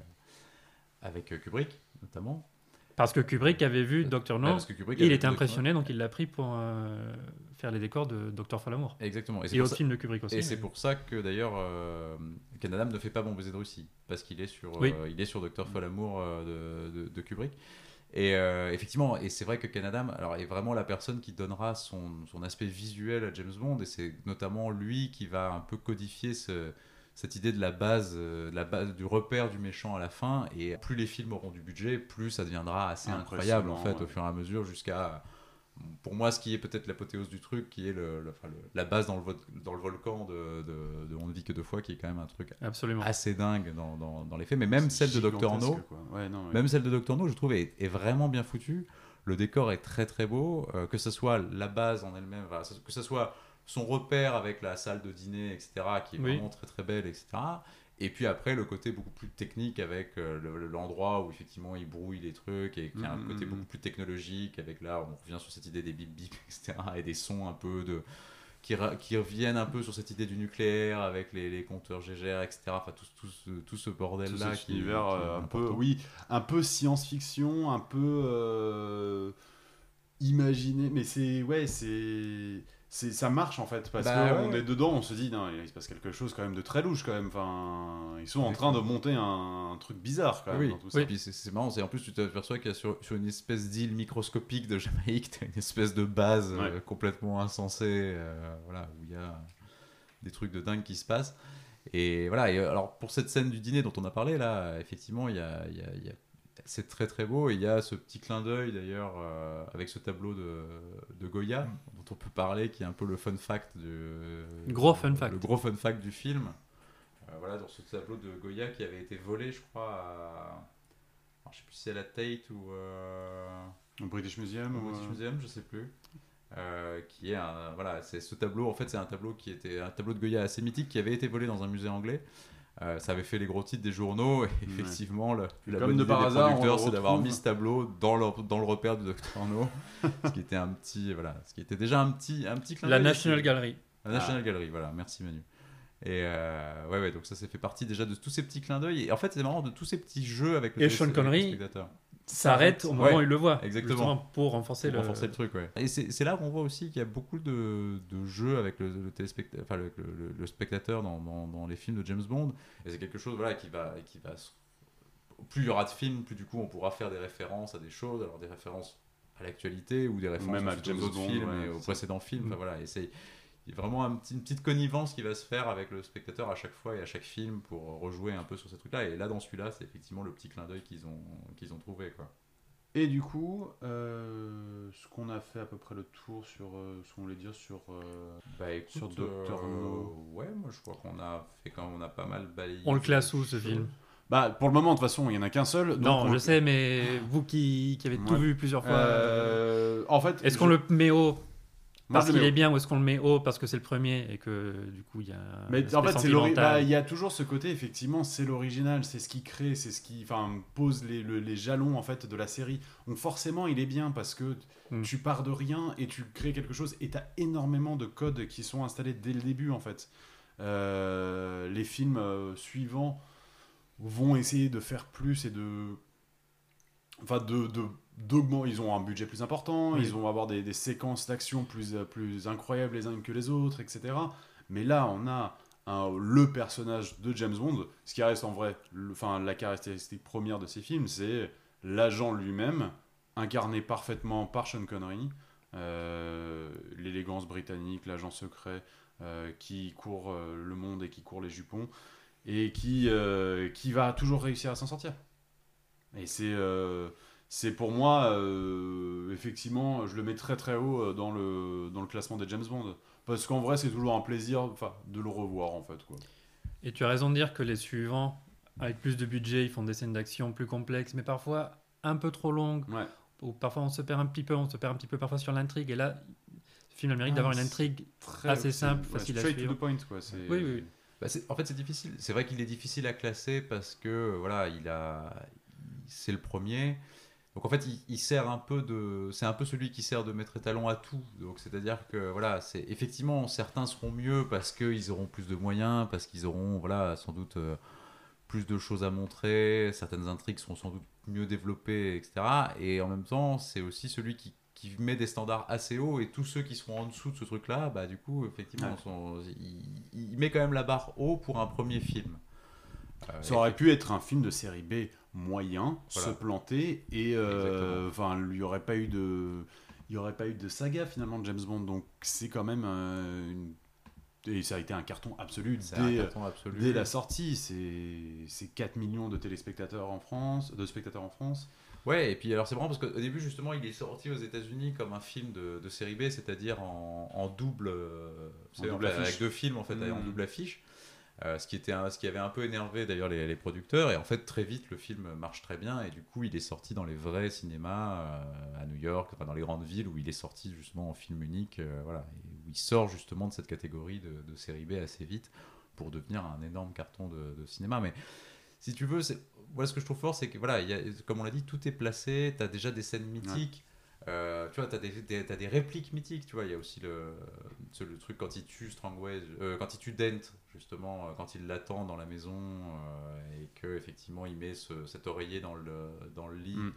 avec euh, Kubrick, notamment. Parce que Kubrick avait vu Doctor No. Il était impressionné, donc il l'a pris pour euh, faire les décors de Docteur Folamour. Exactement. Et c'est Et pour autres ça- films de Kubrick aussi. Et c'est pour ça que d'ailleurs euh, Ken Adam ne fait pas Bon baiser de Russie parce qu'il est sur Oui. euh, il est sur Docteur Folamour euh, de, de, de Kubrick. Et euh, effectivement, et c'est vrai que Ken Adam alors, est vraiment la personne qui donnera son, son aspect visuel à James Bond, et c'est notamment lui qui va un peu codifier ce- cette idée de la base, euh, de la base du repère du méchant à la fin. Et plus les films auront du budget, plus ça deviendra assez incroyable en fait au fur et à mesure jusqu'à pour moi, ce qui est peut-être l'apothéose du truc, qui est le, le- enfin, le- la base dans le, vo- dans le volcan de, de, de On ne vit que deux fois, qui est quand même un truc Absolument. assez dingue dans, dans, dans les faits. Mais même celle de Doctor No. Ouais, non, même celle de Doctor No, je trouve, est, est vraiment bien foutue. Le décor est très très beau, euh, que ce soit la base en elle-même, que ce soit son repère avec la salle de dîner, etc., qui est Oui. vraiment très très belle, etc. Et puis après, le côté beaucoup plus technique avec euh, le- l'endroit où effectivement il brouille les trucs et qui a un Mhm, côté mhm. beaucoup plus technologique. Avec là, on revient sur cette idée des bip bip, etc. et des sons un peu de. Qui, reviennent un peu sur cette idée du nucléaire avec les, les compteurs GGR, etc. Enfin, tout, tout ce, tout ce Tout bordel-là. qui- univers qui est euh, un peu, oui, un peu science-fiction, un peu euh, imaginé, mais c'est ouais, c'est c'est ça marche en fait parce Bah, qu'on ouais. est dedans, on se dit non, il se passe quelque chose quand même de très louche quand même. Enfin, ils sont en train de monter un, un truc bizarre quand même Oui, dans tout ça. oui. puis c'est- marrant, c'est en plus tu t'aperçois qu'il y a sur, sur une espèce d'île microscopique de Jamaïque, t'as une espèce de base euh, complètement insensée, euh, voilà, où il y a des trucs de dingue qui se passent. Et voilà, et euh, alors pour cette scène du dîner dont on a parlé là, effectivement, il y a, y a- y a- c'est très très beau, et il y a ce petit clin d'œil d'ailleurs euh, avec ce tableau de, de Goya dont on peut parler, qui est un peu le fun fact du Gros fun fact. le gros fun fact du film. Euh, voilà, dans ce tableau de Goya qui avait été volé, je crois, à. alors, je sais plus si c'est à la Tate ou euh, Au British Museum. au British euh, Museum, je sais plus. Euh, qui est un voilà c'est ce tableau en fait c'est un tableau qui était un tableau de Goya assez mythique qui avait été volé dans un musée anglais Euh, ça avait fait les gros titres des journaux et effectivement le, la Comme bonne de idée par des hasard, producteurs c'est d'avoir mis ce tableau dans le, dans le repère du Docteur No ce qui était un petit voilà ce qui était déjà un petit un petit clin La. National Gallery. La National Gallery, voilà, merci Manu. Et euh, ouais, ouais, donc ça, ça fait partie déjà de tous ces petits clins d'œil. Et en fait, c'est marrant de tous ces petits jeux avec le, Et Sean Connery. S'arrête au moment Ouais, où il le voit. exactement. Justement pour renforcer Pour le. renforcer le truc, ouais. Et c'est c'est là qu'on voit aussi qu'il y a beaucoup de, de jeux avec le, le enfin, le, le- le spectateur dans, dans- dans les films de James Bond. Et c'est quelque chose, voilà, qui va, qui va. se- Plus il y aura de films, plus du coup, on pourra faire des références à des choses, alors des références à l'actualité ou des références même à James aux autres Bond, films ouais, et aux précédents films. Mm. Enfin, voilà, et c'est il y a vraiment un petit- une petite connivence qui va se faire avec le spectateur à chaque fois et à chaque film pour rejouer un peu sur ces trucs-là. Et là, dans celui-là, c'est effectivement le petit clin d'œil qu'ils ont, qu'ils ont trouvé. Quoi. Et du coup, euh, ce qu'on a fait à peu près le tour sur, euh, ce qu'on voulait dire sur. euh, Bah, écoute, Sur euh, No. Ouais, moi je crois qu'on a fait quand même, on a pas mal balayé. On le classe où ce film? Bah, pour le moment, de toute façon, il y en a qu'un seul. donc Non, on- je sais, mais vous qui, qui avez tout vu plusieurs fois, Euh, en fait, est-ce qu'on le met haut moi, parce qu'il est bien ou est-ce qu'on le met haut parce que c'est le premier et que du coup il y a. Mais en fait, bah, il y a toujours ce côté, effectivement, c'est l'original, c'est ce qui crée, c'est ce qui enfin, pose les, le- les jalons en fait de la série. Donc forcément, il est bien parce que Mm. tu pars de rien et tu crées quelque chose et tu as énormément de codes qui sont installés dès le début en fait. Euh, les films euh, suivants vont essayer de faire plus et de enfin de, de d'augmenter ils ont un budget plus important Oui. ils vont avoir des, des séquences d'action plus euh, plus incroyables les unes que les autres etc mais là on a un- le personnage de James Bond ce qui reste en vrai enfin la caractéristique première de ces films c'est l'agent lui-même incarné parfaitement par Sean Connery euh, l'élégance britannique l'agent secret euh, qui court euh, le monde et qui court les jupons et qui, qui va toujours réussir à s'en sortir. Et c'est c'est pour moi, euh, effectivement, je le mets très très haut euh, dans le, dans le classement des James Bond. Parce qu'en vrai, c'est toujours un plaisir enfin, de le revoir en fait. Quoi. Et tu as raison de dire que les suivants, avec plus de budget, ils font des scènes d'action plus complexes, mais parfois un peu trop longues. Ouais. Ou parfois on se perd un petit peu, on se perd un petit peu parfois sur l'intrigue. Et là, ce film a le mérite Ah, d'avoir une intrigue. Très, Assez simple, facile à suivre. to the point. Quoi. Oui, oui, oui. Bah, en fait, c'est difficile. C'est vrai qu'il est difficile à classer parce que voilà, il a, c'est le premier. Donc en fait, il, il sert un peu de, c'est un peu celui qui sert de maître étalon à tout. Donc c'est-à-dire que voilà, c'est effectivement certains seront mieux parce qu'ils auront plus de moyens, parce qu'ils auront voilà sans doute euh, plus de choses à montrer, certaines intrigues seront sans doute mieux développées, etc. Et en même temps, c'est aussi celui qui, qui met des standards assez hauts et tous ceux qui seront en dessous de ce truc-là, bah du coup, effectivement, Ouais. sont- il, il met quand même la barre haut pour un premier film. Euh, Ça aurait pu être un film de série B moyen, Voilà. se planter et euh, enfin il n'y aurait pas eu de il y aurait pas eu de saga finalement de James Bond donc c'est quand même euh, une et ça a été un carton absolu dès, carton absolu. dès la sortie c'est c'est 4 millions de téléspectateurs en France de spectateurs en France Ouais, et puis alors c'est marrant parce qu'au début justement il est sorti aux États-Unis comme un film de, de série B, c'est-à-dire en, en double, euh, En double affiche. avec deux films en fait, Mhm. en double affiche. Euh, ce, qui était ce qui avait un peu énervé d'ailleurs les, producteurs. Et en fait, très vite, le film marche très bien. Et du coup, il est sorti dans les vrais cinémas euh, à New York, dans les grandes villes où il est sorti justement en film unique. euh, voilà, où il sort justement de cette catégorie de, de série B assez vite pour devenir un énorme carton de, cinéma. Mais si tu veux, voilà, ce que je trouve fort, c'est que voilà, comme on l'a dit, tout est placé. Tu as déjà des scènes mythiques. Euh, tu vois, t'as des, des, t'as des répliques mythiques, tu vois. Il y a aussi le, le truc quand il tue Strangway, euh, quand il tue Dent, justement, euh, quand il l'attend dans la maison euh, et que effectivement il met ce- cet oreiller dans le, dans le lit. Mm.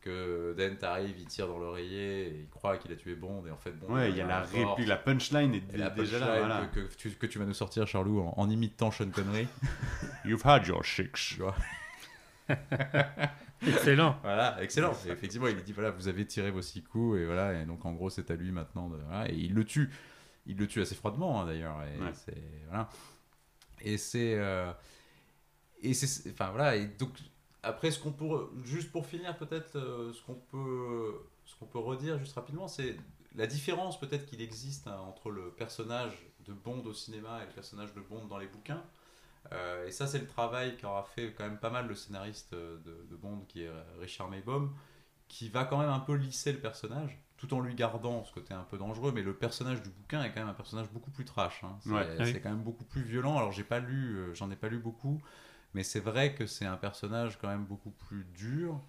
Que Dent arrive, il tire dans l'oreiller et il croit qu'il a tué Bond et en fait Bond. Ouais, il y a la réplique, la punchline est la déjà là. punchline Voilà. que, que tu, que tu vas nous sortir, Charlot, en, en imitant Sean Connery. You've had your six. tu vois. Excellent. Voilà, excellent. Et effectivement, il lui dit voilà, vous avez tiré vos six coups et voilà, et donc en gros, c'est à lui maintenant. De, voilà, et il le tue. Il le tue assez froidement hein, d'ailleurs. Et Ouais. c'est voilà. Et c'est euh, et c'est enfin voilà. Et donc après, ce qu'on peut juste pour finir peut-être, euh, ce qu'on peut ce qu'on peut redire juste rapidement, c'est la différence peut-être qu'il existe hein, entre le personnage de Bond au cinéma et le personnage de Bond dans les bouquins. Euh, et ça, c'est le travail qu'aura fait quand même pas mal le scénariste euh, de, de Bond, qui est Richard Maybaum, qui va quand même un peu lisser le personnage, tout en lui gardant ce côté un peu dangereux. Mais le personnage du bouquin est quand même un personnage beaucoup plus trash. hein. C'est Ouais. c'est Oui. quand même beaucoup plus violent. Alors, j'ai pas lu, euh, j'en ai pas lu beaucoup, mais c'est vrai que c'est un personnage quand même beaucoup plus dur,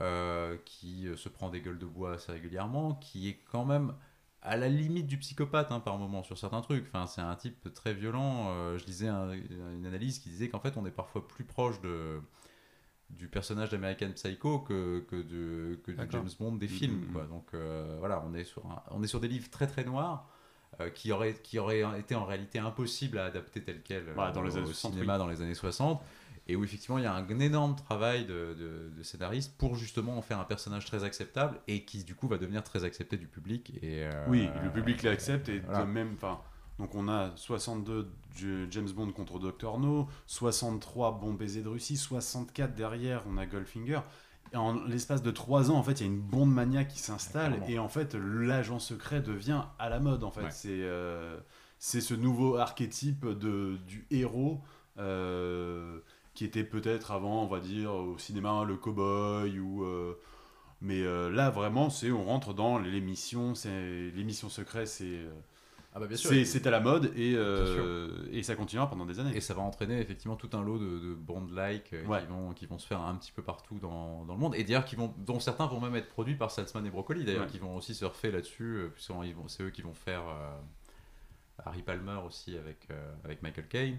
euh, qui se prend des gueules de bois assez régulièrement, qui est quand même à la limite du psychopathe hein, par moment sur certains trucs. Enfin, c'est un type très violent. Euh, je lisais un- une analyse qui disait qu'en fait, on est parfois plus proche de, du personnage d'American Psycho que, que, de, que du. James Bond des films. Mhm. quoi. Donc euh, voilà, on est, sur un- on est sur des livres très très noirs. euh, qui auraient qui aurait été en réalité impossible à adapter tel quel Voilà, dans les au années 60, cinéma dans les années 60 et où effectivement il y a un énorme travail de, de, de scénariste pour justement en faire un personnage très acceptable et qui du coup va devenir très accepté du public et euh, Oui, le public l'accepte et voilà. de même. Enfin, donc on a 62 du James Bond contre Dr No, 63 Bon baiser de Russie, 64 derrière on a Goldfinger. Et en l'espace de 3 ans, en fait, il y a une bonde mania qui s'installe et en fait, l'agent secret devient à la mode. En fait, Ouais. c'est euh, c'est ce nouveau archétype de du héros. euh, qui était peut-être avant, on va dire, au cinéma, le cowboy ou. euh, mais euh, là, vraiment, c'est on rentre dans l'émission, c'est l'émission secrète, c'est euh, ah bah c'est à la mode et, euh, et ça continuera pendant des années. Et ça va entraîner effectivement tout un lot de, de Bond-like Ouais. qui, vont, qui vont se faire un petit peu partout dans, dans le monde. Et d'ailleurs, qui vont, dont certains vont même être produits par Salzman et Broccoli, d'ailleurs, Ouais. qui vont aussi surfer là-dessus, puisque c'est eux qui vont faire euh, Harry Palmer aussi avec, euh, avec Michael Caine.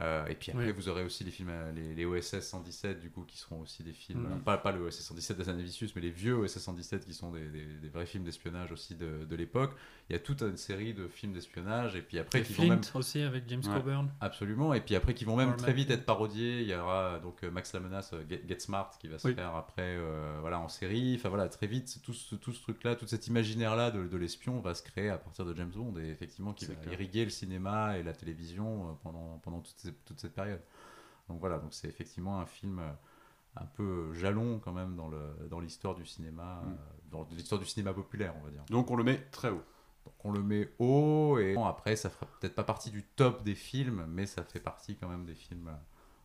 Euh, et puis après, vous aurez aussi les films, euh, les, les OSS 117, du coup, qui seront aussi des films, euh, pas, pas le OSS 117 d'Azanavicius, mais les vieux OSS 117 qui sont des, des- des vrais films d'espionnage aussi de, de l'époque. Il y a toute une série de films d'espionnage, et puis après, Et qui vont Flint même aussi avec James Ouais. Coburn. Absolument, et puis après qui vont même Norman très vite être parodiés. Il y aura donc Max la menace, Get, Get Smart, qui va se Oui. faire après euh, voilà, en série. Enfin voilà, très vite, tout ce, tout ce truc-là, tout cet imaginaire-là de, de l'espion va se créer à partir de James Bond et effectivement qui va irriguer le cinéma et la télévision euh, pendant, pendant toute, ces- toute cette période. Donc voilà, donc c'est effectivement un film euh, un peu jalon quand même dans le- dans l'histoire du cinéma, Mm. euh, dans l'histoire du cinéma populaire, on va dire. Donc on le met très haut. Donc on le met haut et après ça fera peut-être pas partie du top des films, mais ça fait partie quand même des films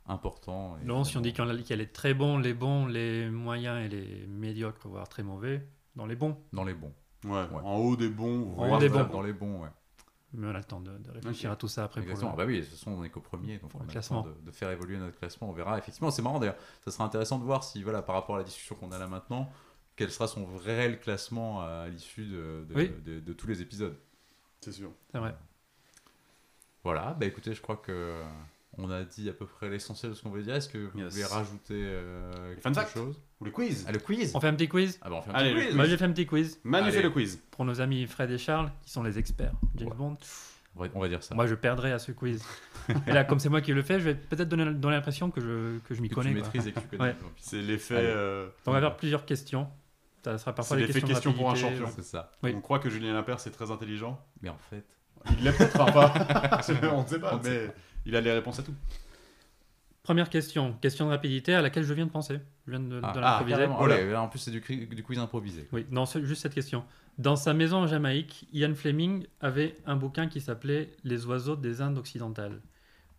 importants. et Non, si on dit qu'il y a- les très bons, les bons, les moyens et les médiocres, voire très mauvais, dans les bons. dans les bons. Ouais, Ouais. En haut des bons. En voire haut des bons. Dans les bons, ouais. Mais on a le temps de, de réfléchir à tout ça après. Pour Exactement. le- Ah bah oui, de toute façon on est qu'au premier, donc Pour on a le classement. temps de, de faire évoluer notre classement. On verra. Effectivement, c'est marrant d'ailleurs. Ça sera intéressant de voir si, voilà, par rapport à la discussion qu'on a là maintenant, quel sera son réel classement à l'issue de, de- Oui. de- de tous les épisodes. C'est sûr. C'est vrai. Voilà, bah écoutez, je crois que on a dit à peu près l'essentiel de ce qu'on voulait dire. Est-ce que vous Yes. voulez rajouter euh, quelque chose Ou les quiz Ah, le quiz On fait un petit quiz Ah bah on fait un Allez, petit le quiz. Moi j'ai fait un petit quiz Manu fait le quiz. pour nos amis Fred et Charles, qui sont les experts James Ouais. Bond. On va, dire ça. Moi je perdrai à ce quiz. et là, comme c'est moi qui le fais, je vais peut-être donner, donner l'impression que je, que je m'y connais. tu quoi. maîtrises et que tu connais. Ouais. C'est l'effet. Euh, on va faire plusieurs questions. Ça sera parfois des l'effet questions, pour un champion. C'est ça. Oui. On croit que Julien Lepers c'est très intelligent. Mais en fait, Il l'est peut-être pas. on ne sait pas, On ne sait mais il a les réponses à tout. Première question, question de rapidité à laquelle je viens de penser. Je viens de, de ah, l'improviser. carrément. Voilà. Ouais, là, en plus c'est du, quiz improvisé. Oui, non, juste cette question. Dans sa maison en Jamaïque, Ian Fleming avait un bouquin qui s'appelait Les oiseaux des Indes occidentales.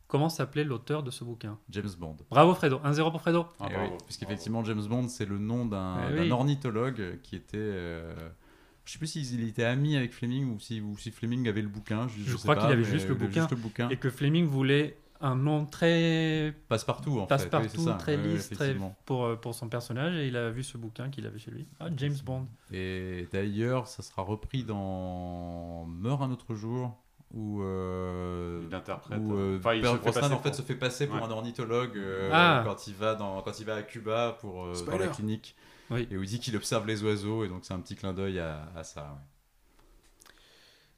comment s'appelait l'auteur de ce bouquin? James Bond. Bravo Fredo, 1-0 pour Fredo. Ah, Eh oui, puisqu'effectivement, James Bond, c'est le nom d'un Eh d'un oui. ornithologue qui était. euh, je sais plus s'il était ami avec Fleming ou si, ou si Fleming avait le bouquin. Je, Je sais crois pas, qu'il avait juste le bouquin. juste le bouquin. Et que Fleming voulait un nom très Passe-partout, en fait. Oui, c'est ça. très Ouais, lisse, très pour, euh, pour son personnage et il a vu ce bouquin qu'il avait chez lui. Ah, James Bond. Et d'ailleurs, ça sera repris dans Meurt un autre jour, où, euh, Il interprète. où euh, Enfin, il se fait en fait pour- se fait passer pour Ouais. un ornithologue euh, Ah. quand il va dans quand il va à Cuba pour euh, dans la clinique Oui. et où il dit qu'il observe les oiseaux et donc c'est un petit clin d'œil à, à ça. ouais.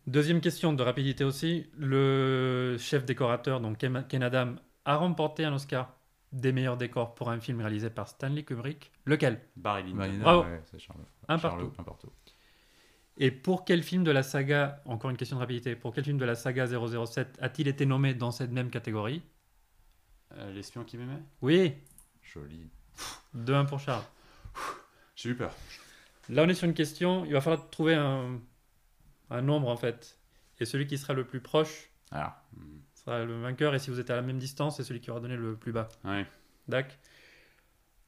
Deuxième question de rapidité aussi. Le chef décorateur, donc Ken Adam, a remporté un Oscar des meilleurs décors pour un film réalisé par Stanley Kubrick. Lequel? Barry Lyndon. Bravo. ouais, c'est Charles. Un Charles- partout. un partout. Et pour quel film de la saga, encore une question de rapidité, pour quel film de la saga 007 a-t-il été nommé dans cette même catégorie? Euh, L'espion qui m'aimait? Oui, Joli. 2-1 pour Charles. J'ai eu peur. Là, on est sur une question, il va falloir trouver un, un nombre en fait. Et celui qui sera le plus proche Alors, sera le vainqueur. Et si vous êtes à la même distance, c'est celui qui aura donné le plus bas. Ouais. Dac.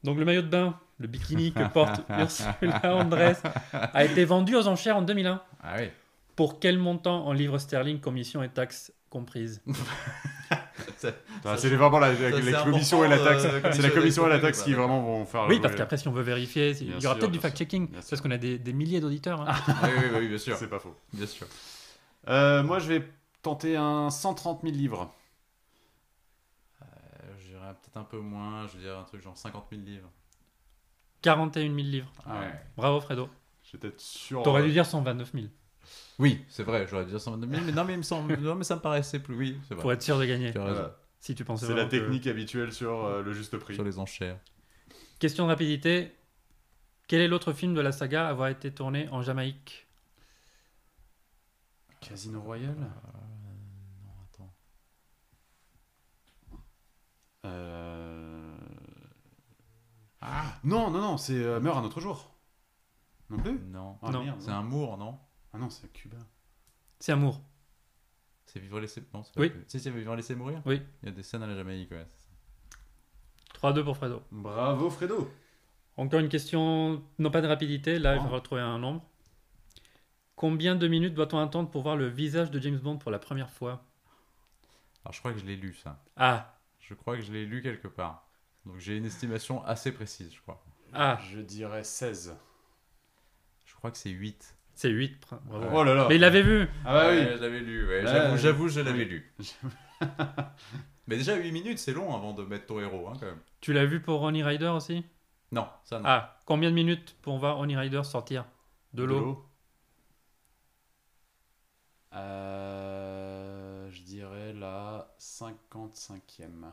Donc le maillot de bain, le bikini que porte Ursula Andress, a été vendu aux enchères en 2001. ah oui. Pour quel montant en livres sterling, commission et taxes comprises? c'est vraiment la, la- ça, la c'est commission et la taxe. euh, c'est la commission et la taxe qui vraiment vont faire. Oui, parce qu'après, si on veut vérifier, il y aura peut-être du fact-checking. Parce qu'on a des, des milliers d'auditeurs. hein. oui, oui, oui, bien sûr. C'est pas faux. Bien sûr. Euh, moi, je vais tenter un 130 000 livres. Euh, je dirais peut-être un peu moins, je dire un truc genre 50 000 livres. 41 000 livres. Ah ouais. Bravo, Fredo. J'étais sûr. T'aurais euh, dû dire 129 000 Oui, c'est vrai, j'aurais dû dire 129 000, mais non, mais, il me semble, non, mais ça me paraissait plus. Oui, c'est vrai. pour être sûr de gagner. Tu as raison. voilà. Si tu pensais C'est la que- technique habituelle sur euh, le juste prix. Sur les enchères. Question de rapidité. Quel est l'autre film de la saga à avoir été tourné en Jamaïque? Casino Royale? Non, attends. Euh... Non, non, non, c'est euh, Meurt un autre jour. Non plus? Non. Ah, Non. C'est un Mour, non? Ah non, c'est à Cuba. C'est Amour. C'est Vivre laisser. Non, c'est pas Oui. Si, c'est Vivre laisser mourir Oui. Il y a des scènes à la Jamaïque, ouais. c'est ça. 3-2 pour Fredo. Bravo Fredo Encore une question, non pas de rapidité, là il Oh. va retrouver un nombre. Combien de minutes doit-on attendre pour voir le visage de James Bond pour la première fois? Alors, je crois que je l'ai lu, ça. Ah, Je crois que je l'ai lu quelque part. Donc, j'ai une estimation assez précise, je crois. ah, Je dirais 16. Je crois que c'est 8. C'est 8. Bravo. Oh là là Mais il l'avait vu Ah bah oui je l'avais lu, ouais. J'avoue, j'avoue, je l'avais Oui. lu. Mais déjà, 8 minutes, c'est long avant de mettre ton héros, hein, quand même. Tu l'as vu pour Ronnie Rider aussi? Non, ça non. Ah, combien de minutes pour voir Ronnie Rider sortir? De l'eau Euh, je dirais la 55e.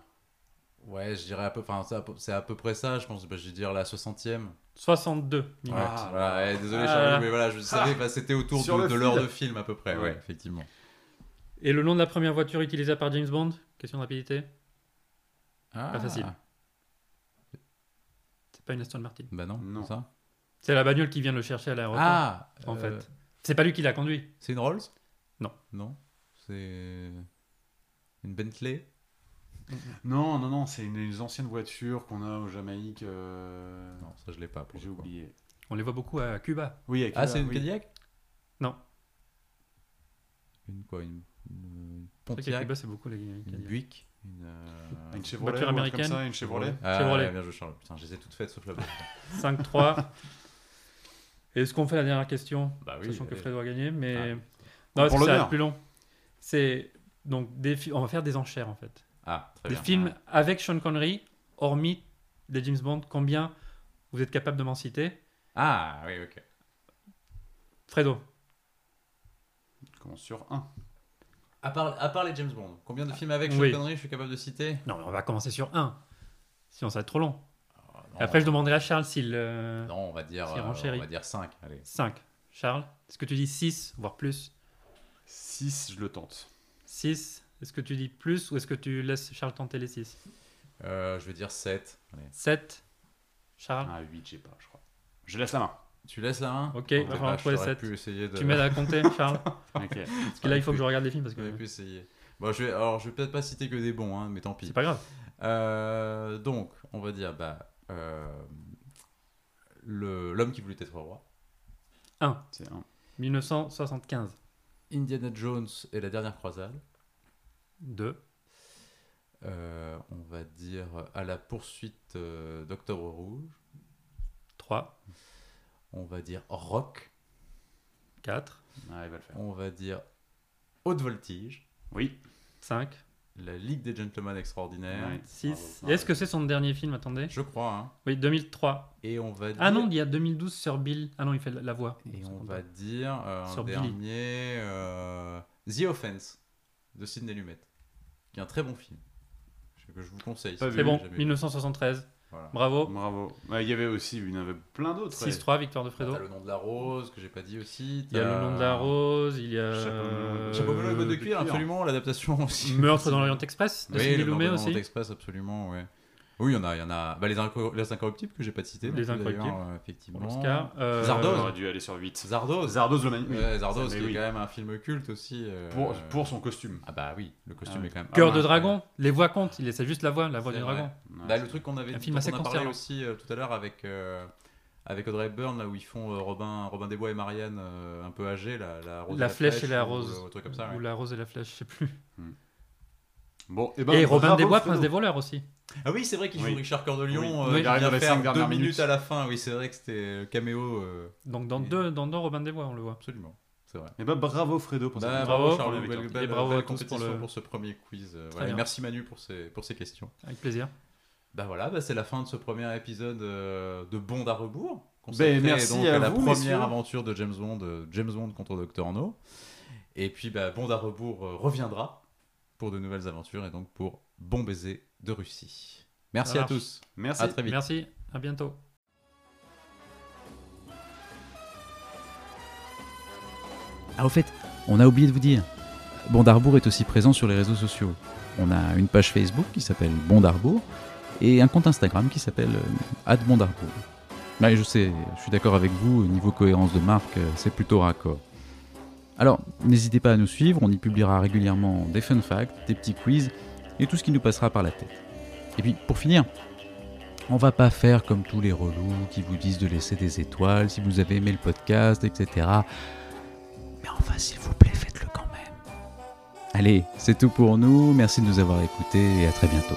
Ouais, je dirais à peu, enfin, c'est à peu- près ça, je pense. Bah, je vais dire la 60e. 62 Ouais, minutes. Ah, voilà, ouais, désolé, Ah. Charlie, mais voilà, je savais, bah, c'était autour de, l'heure de film à peu près, ouais, Ouais. effectivement. Et le nom de la première voiture utilisée par James Bond? Question de rapidité. Ah. facile. C'est pas une Aston Martin. Bah non, Non. c'est ça. C'est la bagnole qui vient le chercher à l'aéroport. Ah, en euh, fait. C'est pas lui qui l'a conduit. C'est une Rolls? Non. Non. C'est une Bentley? Non, non, non, c'est une, une ancienne voiture qu'on a au Jamaïque. euh, Non, ça je l'ai pas. pour J'ai le coup. oublié. On les voit beaucoup à Cuba. Oui, à Ah, c'est une oui. Cadillac? Non. Une quoi Une, une C'est vrai qu'à Pontiac? Cuba, c'est beaucoup les Une Cadillacs. Buick? Une. euh, Une Chevrolet, Voiture ou un truc américaine. comme ça, une Chevrolet. Ah, Chevrolet. bien joué, Charles. Putain, je les ai toutes faites sauf la bonne. 5-3. Est-ce qu'on fait la dernière question? Bah Sachant que allez. Fred doit gagner, mais. Ah. Non, parce Pour que ça va l'honneur. être plus long. C'est. Donc, des fi- on va faire des enchères en fait. Ah, très Des bien. films avec Sean Connery, hormis des James Bond, combien vous êtes capable de m'en citer? Ah, oui, ok. Fredo. On commence sur 1. À part, à part les James Bond, combien de films avec Sean Oui. Connery je suis capable de citer? Non, mais on va commencer sur 1. Sinon, ça va être trop long. Non, Et après, je demanderai à Charles s'il. euh, Non, on va dire, euh, on va dire 5. Allez. 5. Charles, est-ce que tu dis 6, voire plus? 6, je le tente. 6. Est-ce que tu dis plus ou est-ce que tu laisses Charles tenter les 6 Euh, je vais dire 7. Allez. 7. Charles Ah, 8, j'ai pas, je crois. Je laisse la main. Tu laisses la main Ok, il va falloir trouver j'aurais 7. pu essayer de... Tu m'aides à compter, Charles Ok. Parce que là, il faut que je regarde les films parce J'aurais que. pu essayer. Bon, je vais, alors, je vais peut-être pas citer que des bons, hein, mais tant pis. C'est pas grave. Euh, donc, on va dire bah, euh, le- l'homme qui voulait être roi, C'est un. 1975. Indiana Jones et la dernière croisade. 2. Euh, on va dire à la poursuite euh, d'Octobre Rouge. 3. On va dire Rock. 4. Ah, il va le faire. On va dire Haute Voltige. Oui. 5. La Ligue des Gentlemen Extraordinaires. Ouais. 6. Bravo, Et bravo. Est-ce que c'est son dernier film Attendez. Je crois. hein. Oui, 2003. Et on va dire. Ah non, il y a 2012 sur Bill. Ah non, il fait la, voix. Et on va dire euh, un Billy. dernier euh, The Offense de Sidney Lumet, qui est un très bon film que je vous conseille. C'est bon, jamais vu. 1973. Voilà. Bravo. Bravo. Ouais, Il y avait aussi, il y en avait plein d'autres. ouais. 6-3, victoire de Fredo. T'as le nom de la rose que j'ai pas dit aussi. Il y a le nom de la rose, il y a. Chapeau melon, et bottes de de cuir, absolument. L'adaptation aussi. Meurtre dans l'Orient Express de Oui, Meurtre dans l'Orient Express, absolument, ouais. Oui, il y en a, il y en a. Bah, les, Inco- les incorruptibles que j'ai pas cités. Les Incorruptibles. euh, effectivement. l'Oscar. Euh, Zardoz. On aurait dû aller sur 8. Zardoz. Zardoz le magnifique. Ouais, Zardoz, qui est oui. quand même un film culte aussi. euh, Pour, pour son costume. Ah bah oui, le costume Ah est quand même. Cœur Ah, de ouais. dragon, les voix comptent, il laisse juste la voix, la voix du vrai. dragon. Bah, le truc qu'on avait Un dit, film assez on a parlé aussi euh, tout à l'heure avec, euh, avec Audrey Hepburn, là où ils font Robin, Robin des Bois et Marianne euh, un peu âgés, la, la rose La et flèche et la ou, rose. euh, un truc comme ça. ouais. Ou la rose et la flèche, je sais plus. Bon, et, ben, et Robin bravo, des Bois, Fredo. Prince des voleurs aussi. Ah oui, c'est vrai qu'il joue Oui. Richard Cœur de Lion. Oui. euh, Oui. il arrive vient dans les faire cinq deux dernières minutes minutes. à la fin. Oui, c'est vrai que c'était le caméo. euh, Donc dans Et- deux, dans deux Robin des Bois, on le voit. absolument, c'est vrai. Et bah bravo Fredo pour Bah, cette bravo, Bravo. Charles, belle, belle- Et bravo belle à tous pour compétition pour, le- ce premier quiz. euh, voilà. Et merci Manu pour ces, pour ces questions. Avec plaisir. Bah voilà, bah c'est la fin de ce premier épisode euh, de Bond à rebours. Ben, merci donc à la vous, première messieurs. aventure de James Bond, euh, James Bond contre Dr No. Et puis bah, Bond à rebours euh, reviendra pour de nouvelles aventures et donc pour Bon baiser de Russie. Merci à tous. Merci. À très vite. Merci, à bientôt. Ah, au fait, on a oublié de vous dire. Bondarbourg est aussi présent sur les réseaux sociaux. On a une page Facebook qui s'appelle Bondarbourg et un compte Instagram qui s'appelle euh, @bondarbourg. Ouais, je sais, je suis d'accord avec vous, au niveau cohérence de marque, euh, c'est plutôt raccord. Alors, n'hésitez pas à nous suivre, on y publiera régulièrement des fun facts, des petits quiz et tout ce qui nous passera par la tête. Et puis, pour finir, on va pas faire comme tous les relous qui vous disent de laisser des étoiles si vous avez aimé le podcast, etc. Mais enfin, s'il vous plaît, faites-le quand même. Allez, c'est tout pour nous. Merci de nous avoir écoutés et à très bientôt.